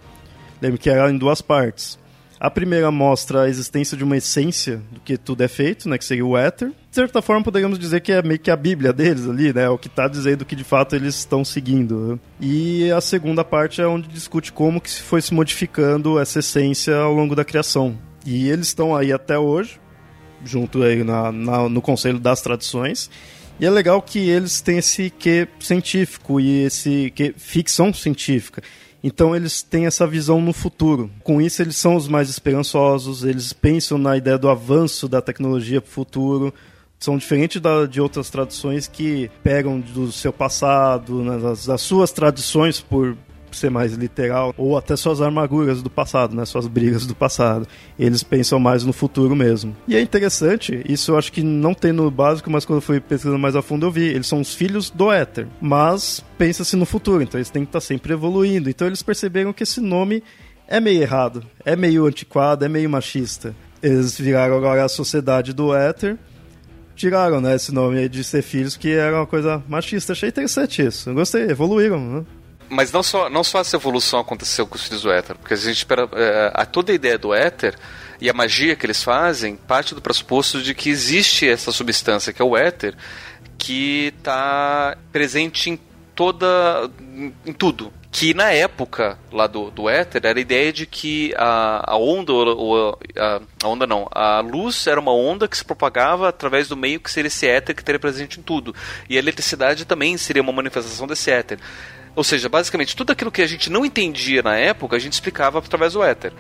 A: Lembre que era em duas partes. A primeira mostra a existência de uma essência do que tudo é feito, né, que seria o éter. De certa forma, poderíamos dizer que é meio que a Bíblia deles ali, né, o que está dizendo que de fato eles estão seguindo. E a segunda parte é onde discute como que se foi se modificando essa essência ao longo da criação. E eles estão aí até hoje, junto aí na, na, no Conselho das Tradições. E é legal que eles têm esse que científico e esse que ficção científica. Então eles têm essa visão no futuro. Com isso, eles são os mais esperançosos, eles pensam na ideia do avanço da tecnologia para o futuro. São diferentes da, de outras tradições que pegam do seu passado, né, das, das suas tradições por ser mais literal, ou até suas armaduras do passado, né? Suas brigas do passado. Eles pensam mais no futuro mesmo. E é interessante, isso eu acho que não tem no básico, mas quando eu fui pesquisando mais a fundo eu vi. Eles são os filhos do éter, mas pensa-se no futuro, então eles têm que estar sempre evoluindo. Então eles perceberam que esse nome é meio errado, é meio antiquado, é meio machista. eles viraram agora a Sociedade do Éter. Tiraram, né, esse nome de ser filhos, que era uma coisa machista. Achei interessante isso. Eu gostei, evoluíram, né?
B: Mas não só, não só essa evolução aconteceu com os filhos do éter, porque a gente espera. É, a toda a ideia do éter e a magia que eles fazem parte do pressuposto de que existe essa substância que é o éter, que está presente em toda. em tudo. Que na época lá do, do éter era a ideia de que a, a onda, ou a, a onda não, a luz era uma onda que se propagava através do meio que seria esse éter que estaria presente em tudo. E a eletricidade também seria uma manifestação desse éter. Ou seja, basicamente, tudo aquilo que a gente não entendia na época, a gente explicava através do éter.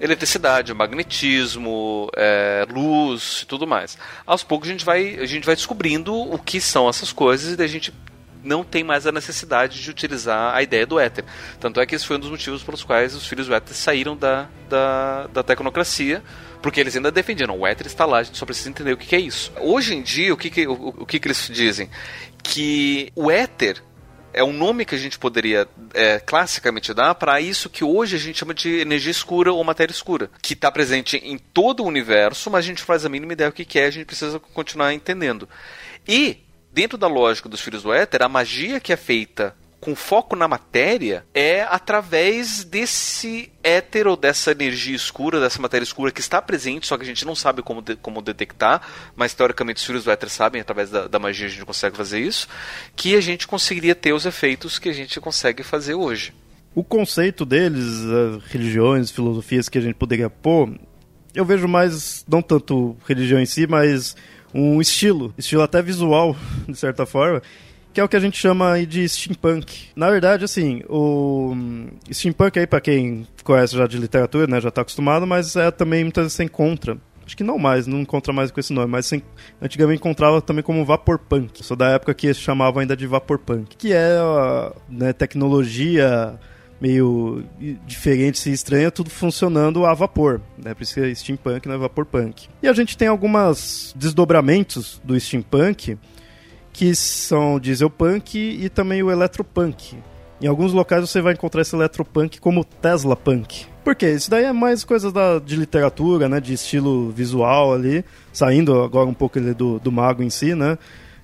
B: Eletricidade, magnetismo, é, luz e tudo mais. Aos poucos a gente, vai, a gente vai descobrindo o que são essas coisas e a gente não tem mais a necessidade de utilizar a ideia do éter. Tanto é que esse foi um dos motivos pelos quais os filhos do éter saíram da, da, da tecnocracia, porque eles ainda defendiam, o éter está lá, a gente só precisa entender o que, é isso. Hoje em dia, o que, que, o, o que, que eles dizem? Que o éter é um nome que a gente poderia é, classicamente dar para isso que hoje a gente chama de energia escura ou matéria escura, que está presente em todo o universo, mas a gente faz a mínima ideia do que é, a gente precisa continuar entendendo. E dentro da lógica dos filhos do éter, a magia que é feita com foco na matéria é através desse éter ou dessa energia escura, dessa matéria escura que está presente, só que a gente não sabe como, de, como detectar, mas teoricamente os filhos do éter sabem, através da, da magia a gente consegue fazer isso, que a gente conseguiria ter os efeitos que a gente consegue fazer hoje.
A: O conceito deles, religiões, filosofias que a gente poderia pôr, eu vejo mais, não tanto religião em si, mas um estilo, estilo até visual, *laughs* de certa forma, que é o que a gente chama de steampunk. Na verdade, assim, o steampunk aí, para quem conhece já de literatura, né, já está acostumado, mas é também muitas vezes você encontra. Acho que não mais, não encontra mais com esse nome, mas antigamente encontrava também como vaporpunk. Sou da época que chamavam ainda de vaporpunk, que é né, tecnologia meio diferente e estranha, tudo funcionando a vapor, né? Por isso que é steampunk, não é vaporpunk. E a gente tem alguns desdobramentos do steampunk que são o dieselpunk e também o eletropunk. Em alguns locais você vai encontrar esse eletropunk como Tesla Punk. Por quê? Isso daí é mais coisas da, de literatura, né? De estilo visual ali. Saindo agora um pouco do, do mago em si, né?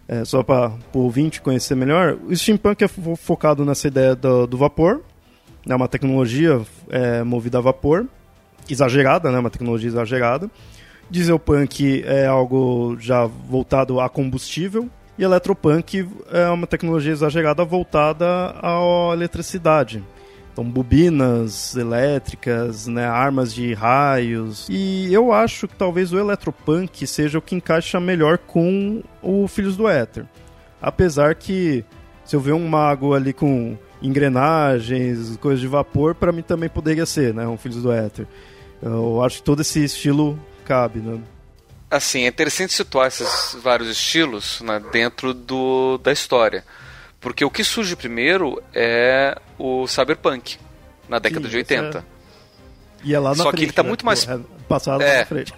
A: É, só para o ouvinte conhecer melhor. O steampunk é fo focado nessa ideia do, do vapor. É uma tecnologia é, movida a vapor. Exagerada, né? Uma tecnologia exagerada. Dieselpunk é algo já voltado a combustível. E Eletropunk é uma tecnologia exagerada voltada à eletricidade. Então, bobinas elétricas, né, armas de raios. E eu acho que talvez o Eletropunk seja o que encaixa melhor com o Filhos do Éter. Apesar que, se eu ver um mago ali com engrenagens, coisas de vapor, para mim também poderia ser, né, um Filhos do Éter. Eu acho que todo esse estilo cabe, né?
B: Assim, é interessante situar esses vários estilos né, dentro do, da história. Porque o que surge primeiro é o cyberpunk, na década Sim, de 80. É...
A: E é lá na
B: Só
A: frente,
B: que ele está
A: né?
B: muito mais...
A: É passado é. na frente.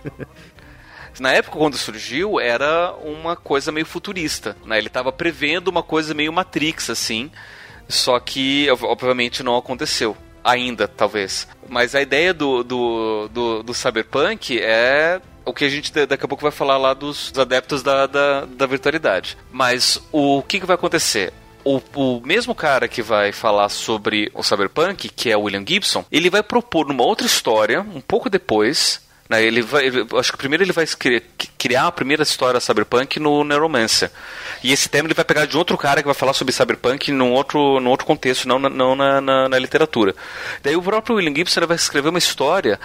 A: *laughs*
B: na época quando surgiu era uma coisa meio futurista, né? Ele estava prevendo uma coisa meio Matrix assim, só que obviamente não aconteceu ainda, talvez. Mas a ideia do, do, do, do cyberpunk é o que a gente daqui a pouco vai falar lá dos adeptos da, da, da virtualidade. Mas o que, que vai acontecer? O, o, mesmo cara que vai falar sobre o Cyberpunk, que é o William Gibson, ele vai propor numa outra história, um pouco depois, né, ele vai, acho que primeiro ele vai criar a primeira história Cyberpunk no Neuromancer. E esse tema ele vai pegar de outro cara que vai falar sobre Cyberpunk num outro, num outro contexto, não, na, não na, na, na literatura. Daí o próprio William Gibson vai escrever uma história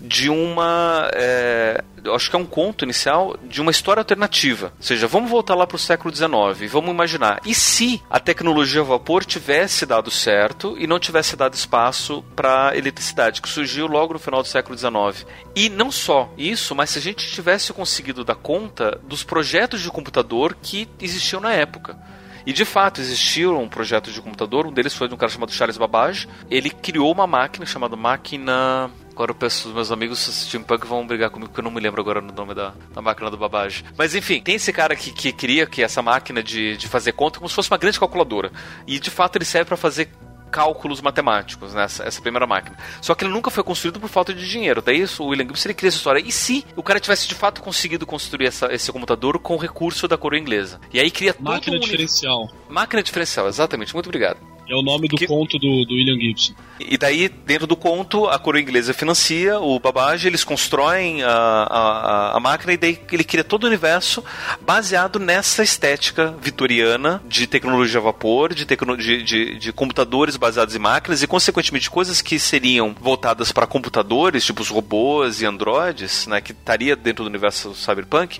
B: de uma. É, acho que é um conto inicial de uma história alternativa. Ou seja, vamos voltar lá para o século XIX e vamos imaginar. E se a tecnologia a vapor tivesse dado certo e não tivesse dado espaço para eletricidade, que surgiu logo no final do século XIX? E não só isso, mas se a gente tivesse conseguido dar conta dos projetos de computador que existiam na época. E de fato existiram um projeto de computador, um deles foi de um cara chamado Charles Babbage. Ele criou uma máquina chamada máquina Agora eu peço os meus amigos steampunk vão brigar comigo porque eu não me lembro agora no nome da, da máquina do Babbage. Mas enfim, tem esse cara que, que queria que essa máquina de, de fazer conta como se fosse uma grande calculadora. E de fato ele serve para fazer cálculos matemáticos nessa essa primeira máquina. Só que ele nunca foi construído por falta de dinheiro. Daí o William Gibson ele cria essa história. E se o cara tivesse de fato conseguido construir essa, esse computador com recurso da coroa inglesa? E aí cria
C: Máquina
B: todo um
C: diferencial.
B: Máquina diferencial, exatamente. Muito obrigado.
C: É o nome do que... conto do, do, William Gibson.
B: E daí, dentro do conto, a coroa inglesa financia o Babbage, eles constroem a, a, a, máquina e daí ele cria todo o universo baseado nessa estética vitoriana de tecnologia a vapor, de, tecno, de, de, de computadores baseados em máquinas e, consequentemente, coisas que seriam voltadas para computadores, tipo os robôs e androides, né, que estaria dentro do universo cyberpunk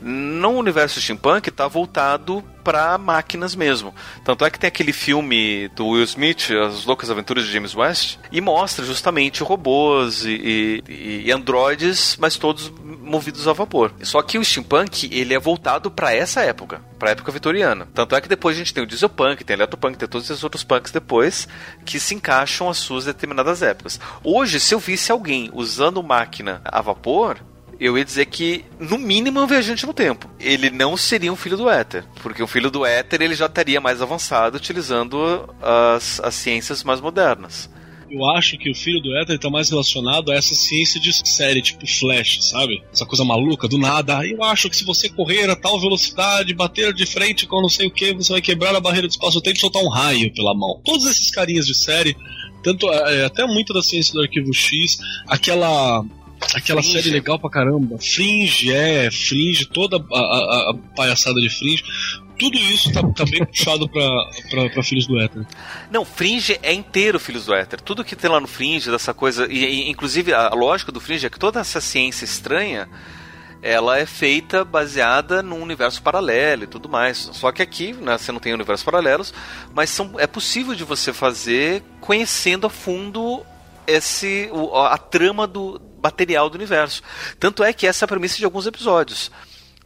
B: no universo steampunk está voltado para máquinas mesmo. Tanto é que tem aquele filme do Will Smith, As Loucas Aventuras de James West, e mostra justamente robôs e, e, e androides, mas todos movidos a vapor. Só que o steampunk, ele é voltado para essa época, para a época vitoriana. Tanto é que depois a gente tem o dieselpunk, tem o eletropunk, tem todos esses outros punks depois que se encaixam às suas determinadas épocas. Hoje, se eu visse alguém usando máquina a vapor, eu ia dizer que, no mínimo, é um viajante no tempo. Ele não seria um filho do éter, porque o filho do éter ele já estaria mais avançado utilizando as, as ciências mais modernas.
C: Eu acho que o filho do Éter está mais relacionado a essa ciência de série, tipo Flash, sabe? Essa coisa maluca, do nada. Eu acho que se você correr a tal velocidade, bater de frente com não sei o que, você vai quebrar a barreira do espaço-tempo e soltar um raio pela mão. Todos esses carinhas de série, tanto é, até muito da ciência do arquivo X, aquela Aquela Fringe. série legal pra caramba. Fringe, é, Fringe, toda a, a, a palhaçada de Fringe. Tudo isso tá, tá bem puxado pra, pra, pra, Filhos do Éter.
B: Não, Fringe é inteiro Filhos do Éter. Tudo que tem lá no Fringe, dessa coisa. E, e, inclusive, a lógica do Fringe é que toda essa ciência estranha ela é feita baseada num universo paralelo e tudo mais. Só que aqui né, você não tem universos paralelos, mas são, é possível de você fazer conhecendo a fundo esse a trama do, material do universo. Tanto é que essa é a premissa de alguns episódios.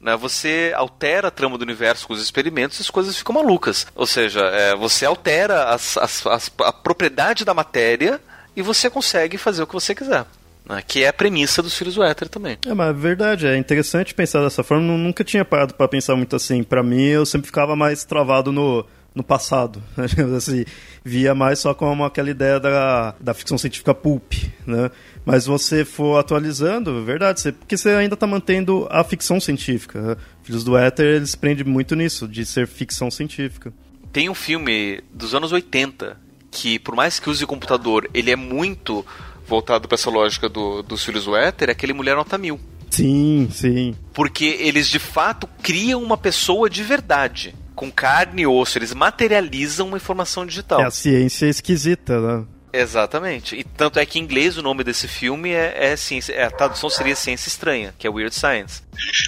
B: Né? Você altera a trama do universo com os experimentos e as coisas ficam malucas. Ou seja, é, você altera as, as, as, a propriedade da matéria e você consegue fazer o que você quiser. Né? Que é a premissa dos filhos do éter também.
A: É, mas é verdade, é interessante pensar dessa forma. Eu nunca tinha parado para pensar muito assim. Para mim, eu sempre ficava mais travado no no passado. *laughs* assim, via mais só como aquela ideia da, da ficção científica pulp, né? Mas você for atualizando, verdade, você, porque você ainda está mantendo a ficção científica. Né? Filhos do Éter, eles prendem muito nisso, de ser ficção científica.
B: Tem um filme dos anos 80 que, por mais que use o computador, ele é muito voltado para essa lógica do, dos Filhos do Éter, é aquele Mulher Nota Mil.
A: Sim, sim.
B: Porque eles de fato criam uma pessoa de verdade com carne e osso, eles materializam uma informação digital.
A: É a ciência esquisita, né?
B: Exatamente. E tanto é que em inglês o nome desse filme é, é ciência. É, a tradução seria Ciência Estranha, que é Weird Science.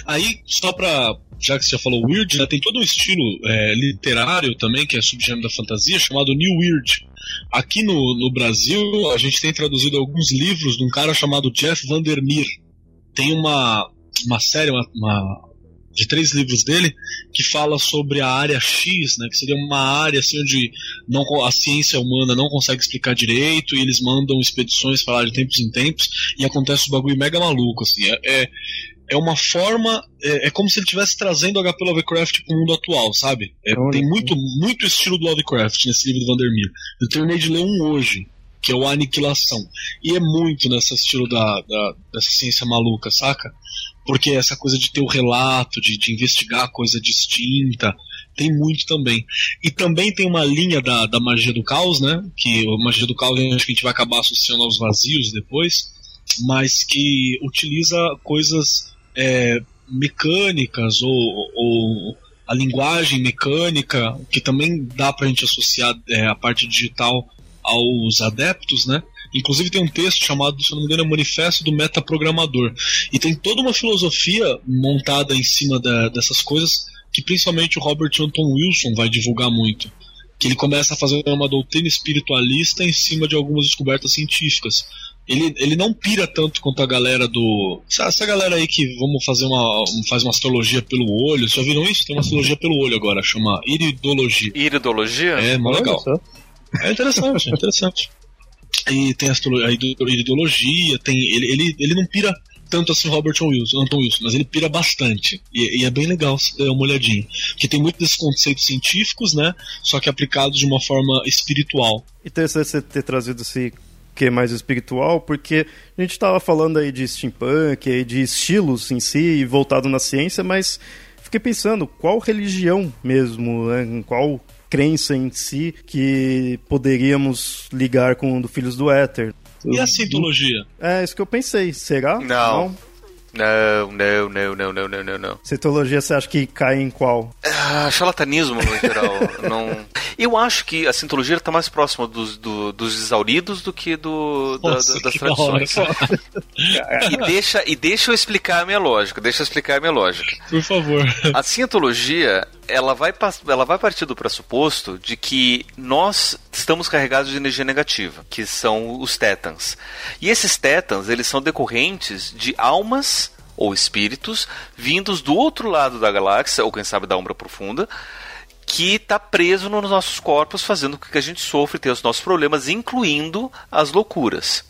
C: Aí, só pra. Já que você já falou weird, né, tem todo um estilo é, literário também, que é subgênero da fantasia, chamado New Weird. Aqui no, no Brasil, a gente tem traduzido alguns livros de um cara chamado Jeff Vandermeer. Tem uma, uma série, uma, uma de três livros dele que fala sobre a área X, né, que seria uma área assim onde não, a ciência humana não consegue explicar direito e eles mandam expedições para lá de tempos em tempos e acontece um bagulho mega maluco assim. É, é, é uma forma, é, é, como se ele estivesse trazendo o HP Lovecraft para o mundo atual, sabe? É, tem muito muito estilo do Lovecraft nesse livro do Vandermeer. Eu terminei de ler um hoje que é o Aniquilação. E é muito nesse estilo da, da, dessa ciência maluca, saca? Porque essa coisa de ter o relato, de, de investigar coisa distinta, tem muito também. E também tem uma linha da, da magia do caos, né? Que a magia do caos acho que a gente vai acabar associando aos vazios depois, mas que utiliza coisas é, mecânicas ou, ou, a linguagem mecânica, que também dá pra gente associar é, a parte digital aos adeptos, né? Inclusive tem um texto chamado, se não me engano, é Manifesto do Metaprogramador. E tem toda uma filosofia montada em cima da, dessas coisas que principalmente o Robert Anton Wilson vai divulgar muito. Que ele começa a fazer uma doutrina espiritualista em cima de algumas descobertas científicas. Ele, ele não pira tanto quanto a galera do. Essa galera aí que vamos fazer uma. faz uma astrologia pelo olho. Vocês já viram isso? Tem uma astrologia pelo olho agora, chama iridologia.
B: Iridologia?
C: É, mó legal. É interessante, é interessante. E tem a, ideologia, tem ele, ele, ele não pira tanto assim Robert Wilson, Anton Wilson, mas ele pira bastante. E, e é bem legal dar uma olhadinha. Porque tem muito desses conceitos científicos, né? Só que aplicados de uma forma espiritual.
A: Interessante você ter trazido esse que é mais espiritual, porque a gente estava falando aí de steampunk, aí de estilos em si, voltado na ciência, mas fiquei pensando, qual religião mesmo, né? qual crença em si que poderíamos ligar com o do Filhos do Éter?
C: E a cientologia?
A: É, isso que eu pensei. Será?
B: Não. Não. Não, não, não, não, não, não, não, não.
A: Citologia você acha que cai em qual?
B: Ah, charlatanismo no geral. *laughs* não... Eu acho que a sintologia está mais próxima dos, do, dos exauridos do que do, Nossa, da, das que tradições. *laughs* e, deixa, e deixa eu explicar a minha lógica. Deixa eu explicar a minha lógica.
C: Por favor.
B: A cientologia ela vai, ela vai partir do pressuposto de que nós estamos carregados de energia negativa, que são os tétans. E esses tétans, eles são decorrentes de almas ou espíritos vindos do outro lado da galáxia, ou quem sabe da umbra profunda, que está preso nos nossos corpos, fazendo com que a gente sofra e tenha os nossos problemas, incluindo as loucuras.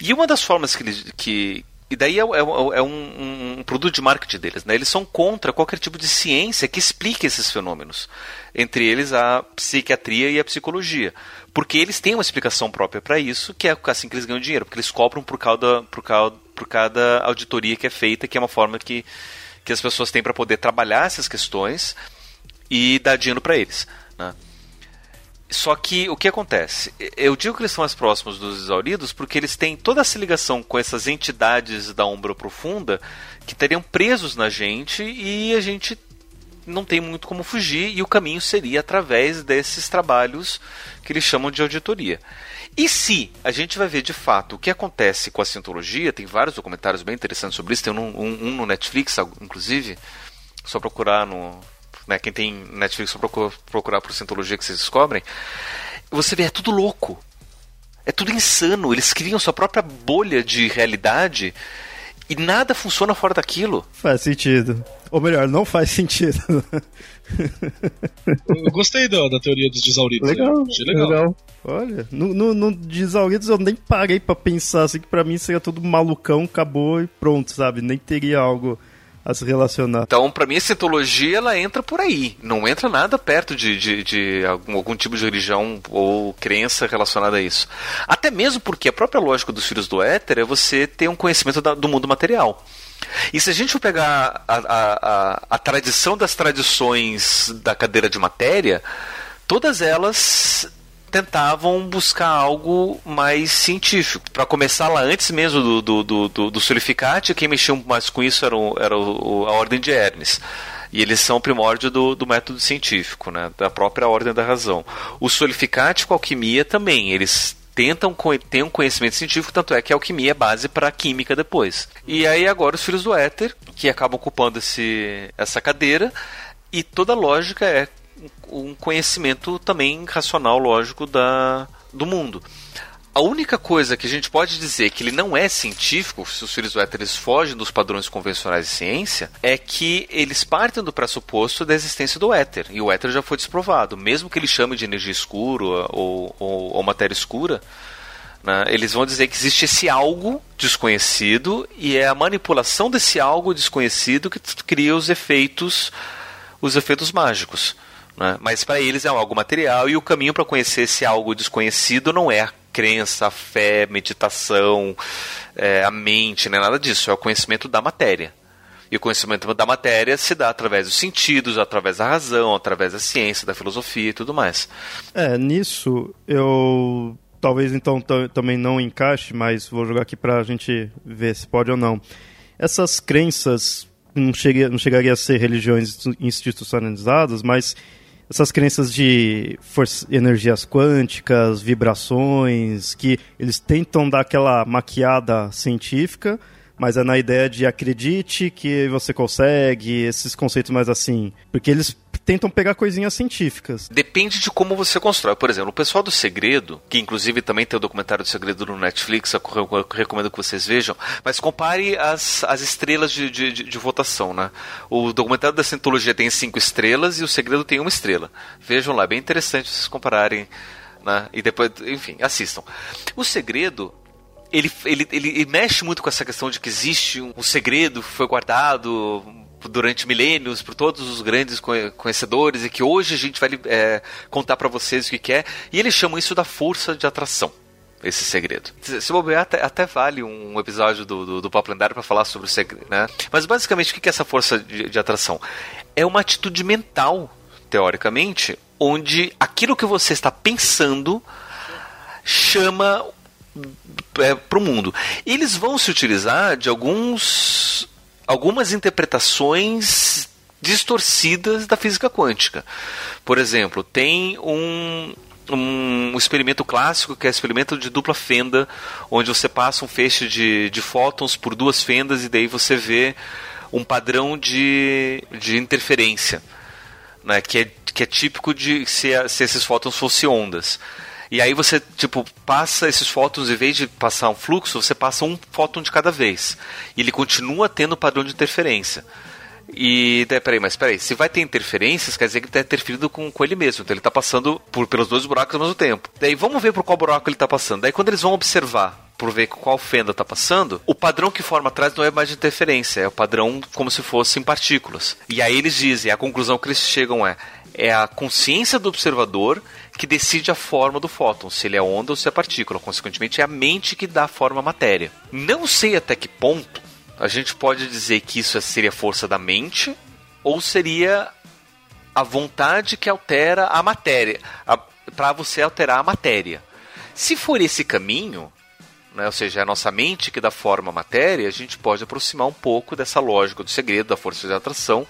B: E uma das formas que, que, e daí é, é, é um, um, produto de marketing deles. Né? Eles são contra qualquer tipo de ciência que explique esses fenômenos. Entre eles a psiquiatria e a psicologia. Porque eles têm uma explicação própria para isso, que é assim que eles ganham dinheiro. Porque eles cobram por cada, por cada, por cada auditoria que é feita, que é uma forma que, que as pessoas têm para poder trabalhar essas questões e dar dinheiro para eles. Né? Só que o que acontece? Eu digo que eles são mais próximos dos exauridos porque eles têm toda essa ligação com essas entidades da Umbra Profunda que teriam presos na gente e a gente não tem muito como fugir e o caminho seria através desses trabalhos que eles chamam de auditoria. E se a gente vai ver de fato o que acontece com a cientologia, tem vários documentários bem interessantes sobre isso, tem um, um, um no Netflix, inclusive, só procurar no, né? Quem tem Netflix só procura, procurar por Scientologia que vocês descobrem. Você vê, é tudo louco. É tudo insano. Eles criam sua própria bolha de realidade e nada funciona fora daquilo.
A: Faz sentido. Ou melhor, não faz sentido.
C: eu gostei da, da teoria dos desauridos.
A: Legal, legal. legal. Olha, no, no, no desauridos eu nem parei para pensar assim que para mim seria tudo malucão, acabou e pronto, sabe? Nem teria algo a se relacionar.
B: Então, para mim, a cientologia ela entra por aí. Não entra nada perto de, de, de algum, algum, tipo de religião ou crença relacionada a isso. Até mesmo porque a própria lógica dos filhos do éter é você ter um conhecimento da, do mundo material. E se a gente for pegar a, a, a, a tradição das tradições da cadeira de matéria, todas elas tentavam buscar algo mais científico. Para começar lá antes mesmo do, do, do, do, do quem mexia mais com isso era, o, era o, a Ordem de Hermes. E eles são o primórdio do, do método científico, né? da própria ordem da razão. O solificate com a alquimia também, eles tentam ter um conhecimento científico, tanto é que a alquimia é base para a química depois. E aí agora os filhos do éter, que acabam ocupando esse, essa cadeira, e toda a lógica é um conhecimento também racional, lógico, da, do mundo. A única coisa que a gente pode dizer que ele não é científico, se os filhos do éter eles fogem dos padrões convencionais de ciência, é que eles partem do pressuposto da existência do éter. E o éter já foi desprovado. Mesmo que ele chame de energia escura ou, ou, ou matéria escura, né, eles vão dizer que existe esse algo desconhecido e é a manipulação desse algo desconhecido que cria os efeitos, os efeitos mágicos. Né? Mas para eles é algo material e o caminho para conhecer esse algo desconhecido não é a crença, a fé, meditação, é, a mente, não é nada disso, é o conhecimento da matéria. E o conhecimento da matéria se dá através dos sentidos, através da razão, através da ciência, da filosofia e tudo mais.
A: É, nisso eu talvez então também não encaixe, mas vou jogar aqui para a gente ver se pode ou não. Essas crenças não, cheguei, não chegaria a ser religiões institucionalizadas, mas essas crenças de força, energias quânticas, vibrações, que eles tentam dar aquela maquiada científica, mas é na ideia de acredite que você consegue, esses conceitos mais assim. Porque eles tentam pegar coisinhas científicas.
B: Depende de como você constrói. Por exemplo, o pessoal do Segredo, que inclusive também tem o documentário do Segredo no Netflix, eu recomendo que vocês vejam, mas compare as, as estrelas de, de, de, de votação, né? O documentário da Cientologia tem cinco estrelas e o Segredo tem uma estrela. Vejam lá, bem interessante vocês compararem, né? E depois, enfim, assistam. O Segredo ele, ele, ele, mexe muito com essa questão de que existe um segredo que foi guardado durante milênios por todos os grandes conhecedores e que hoje a gente vai é, contar para vocês o que, é. E eles chamam isso da força de atração esse segredo. Se bobear, até, até vale um episódio do, do, do Papo Lendário para falar sobre o segredo, né? Mas basicamente, o que é essa força de, de atração? É uma atitude mental, teoricamente, onde aquilo que você está pensando chama é, para o mundo. Eles vão se utilizar de alguns algumas interpretações distorcidas da física quântica. Por exemplo, tem um, um experimento clássico que é o experimento de dupla fenda, onde você passa um feixe de, de fótons por duas fendas e daí você vê um padrão de, de interferência, né, que, é, que é típico de se, se esses fótons fossem ondas. E aí você, tipo, passa esses fótons, em vez de passar um fluxo, você passa um fóton de cada vez. E ele continua tendo padrão de interferência. E daí, peraí, mas peraí, se vai ter interferências, quer dizer que está interferindo com, com ele mesmo. Então ele está passando por, pelos dois buracos ao mesmo tempo. Daí vamos ver por qual buraco ele está passando. Daí quando eles vão observar por ver qual fenda está passando, o padrão que forma atrás não é mais de interferência, é o padrão como se fossem partículas. E aí eles dizem, a conclusão que eles chegam é é a consciência do observador que decide a forma do fóton, se ele é onda ou se é partícula. Consequentemente, é a mente que dá forma à matéria. Não sei até que ponto a gente pode dizer que isso seria força da mente ou seria a vontade que altera a matéria, para você alterar a matéria. Se for esse caminho, né, ou seja, é a nossa mente que dá forma à matéria, a gente pode aproximar um pouco dessa lógica do segredo, da força de atração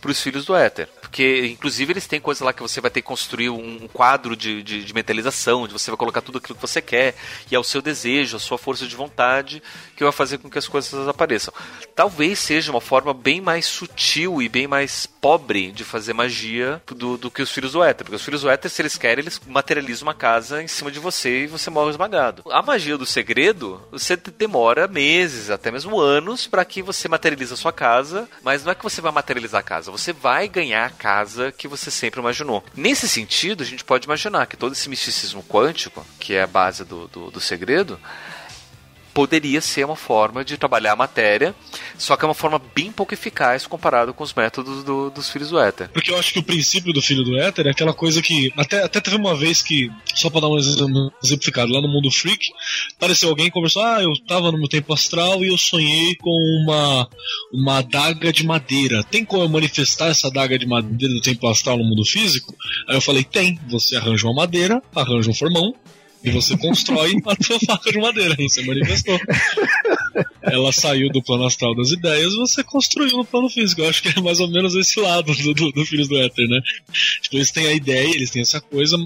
B: para os filhos do éter. Porque, inclusive, eles têm coisa lá que você vai ter que construir um quadro de, de, de, mentalização, onde você vai colocar tudo aquilo que você quer, e é o seu desejo, a sua força de vontade que vai fazer com que as coisas apareçam. Talvez seja uma forma bem mais sutil e bem mais pobre de fazer magia do, do que os filhos do éter. Porque os filhos do éter, se eles querem, eles materializam uma casa em cima de você e você morre esmagado. A magia do segredo, você demora meses, até mesmo anos, para que você materialize a sua casa, mas não é que você vai materializar a casa, você vai ganhar casa que você sempre imaginou. Nesse sentido, a gente pode imaginar que todo esse misticismo quântico, que é a base do, do, do segredo, poderia ser uma forma de trabalhar a matéria, só que é uma forma bem pouco eficaz comparado com os métodos do, dos filhos do éter.
C: Porque eu acho que o princípio do filho do éter é aquela coisa que. Até, até teve uma vez que, só pra dar um exemplificado, lá no mundo freak, apareceu alguém e conversou: Ah, eu tava no meu tempo astral e eu sonhei com uma, uma adaga de madeira. Tem como eu manifestar essa adaga de madeira do tempo astral no mundo físico? Aí eu falei: Tem. Você arranja uma madeira, arranja um formão, e você constrói *laughs* a tua faca de madeira, você manifestou. Ela saiu do plano astral das ideias e você construiu no plano físico. Eu acho que é mais ou menos esse lado do, do, do Filhos do Éter, né? Tipo, eles têm a ideia, eles têm essa coisa,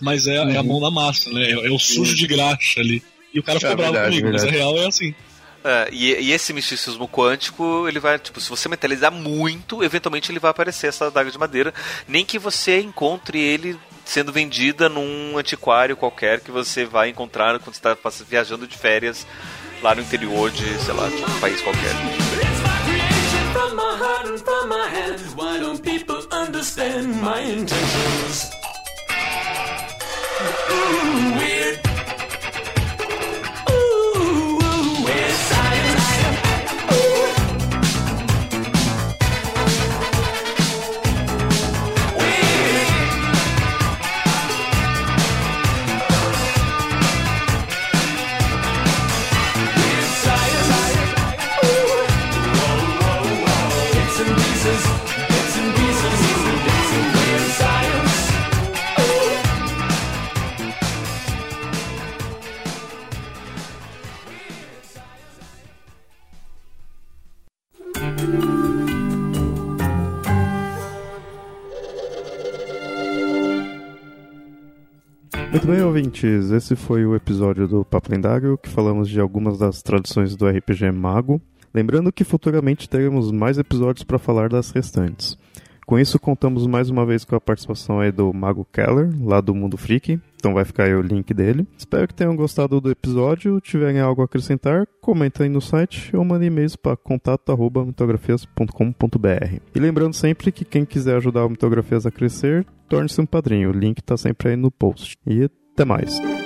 C: mas é, uhum. é a mão na massa, né? É, é o sujo de graxa ali. E o cara ficou é bravo verdade, comigo, verdade. mas a real é assim.
B: É, e, e, esse misticismo quântico, ele vai, tipo, se você mentalizar muito, eventualmente ele vai aparecer essa adaga de madeira, nem que você encontre ele sendo vendida num antiquário qualquer que você vai encontrar quando está viajando de férias lá no interior de, sei lá, de um país qualquer.
A: Muito bem, ouvintes. Esse foi o episódio do Papo Lendário, que falamos de algumas das traduções do RPG Mago. Lembrando que futuramente teremos mais episódios para falar das restantes. Com isso, contamos mais uma vez com a participação aí do Mago Keller, lá do Mundo Freak. Então vai ficar aí o link dele. Espero que tenham gostado do episódio. Tiverem algo a acrescentar, comentem no site ou mandem e-mails para contato.mitografias.com.br. E lembrando sempre que quem quiser ajudar o Mitografias a crescer, torne-se um padrinho. O link está sempre aí no post. E até mais.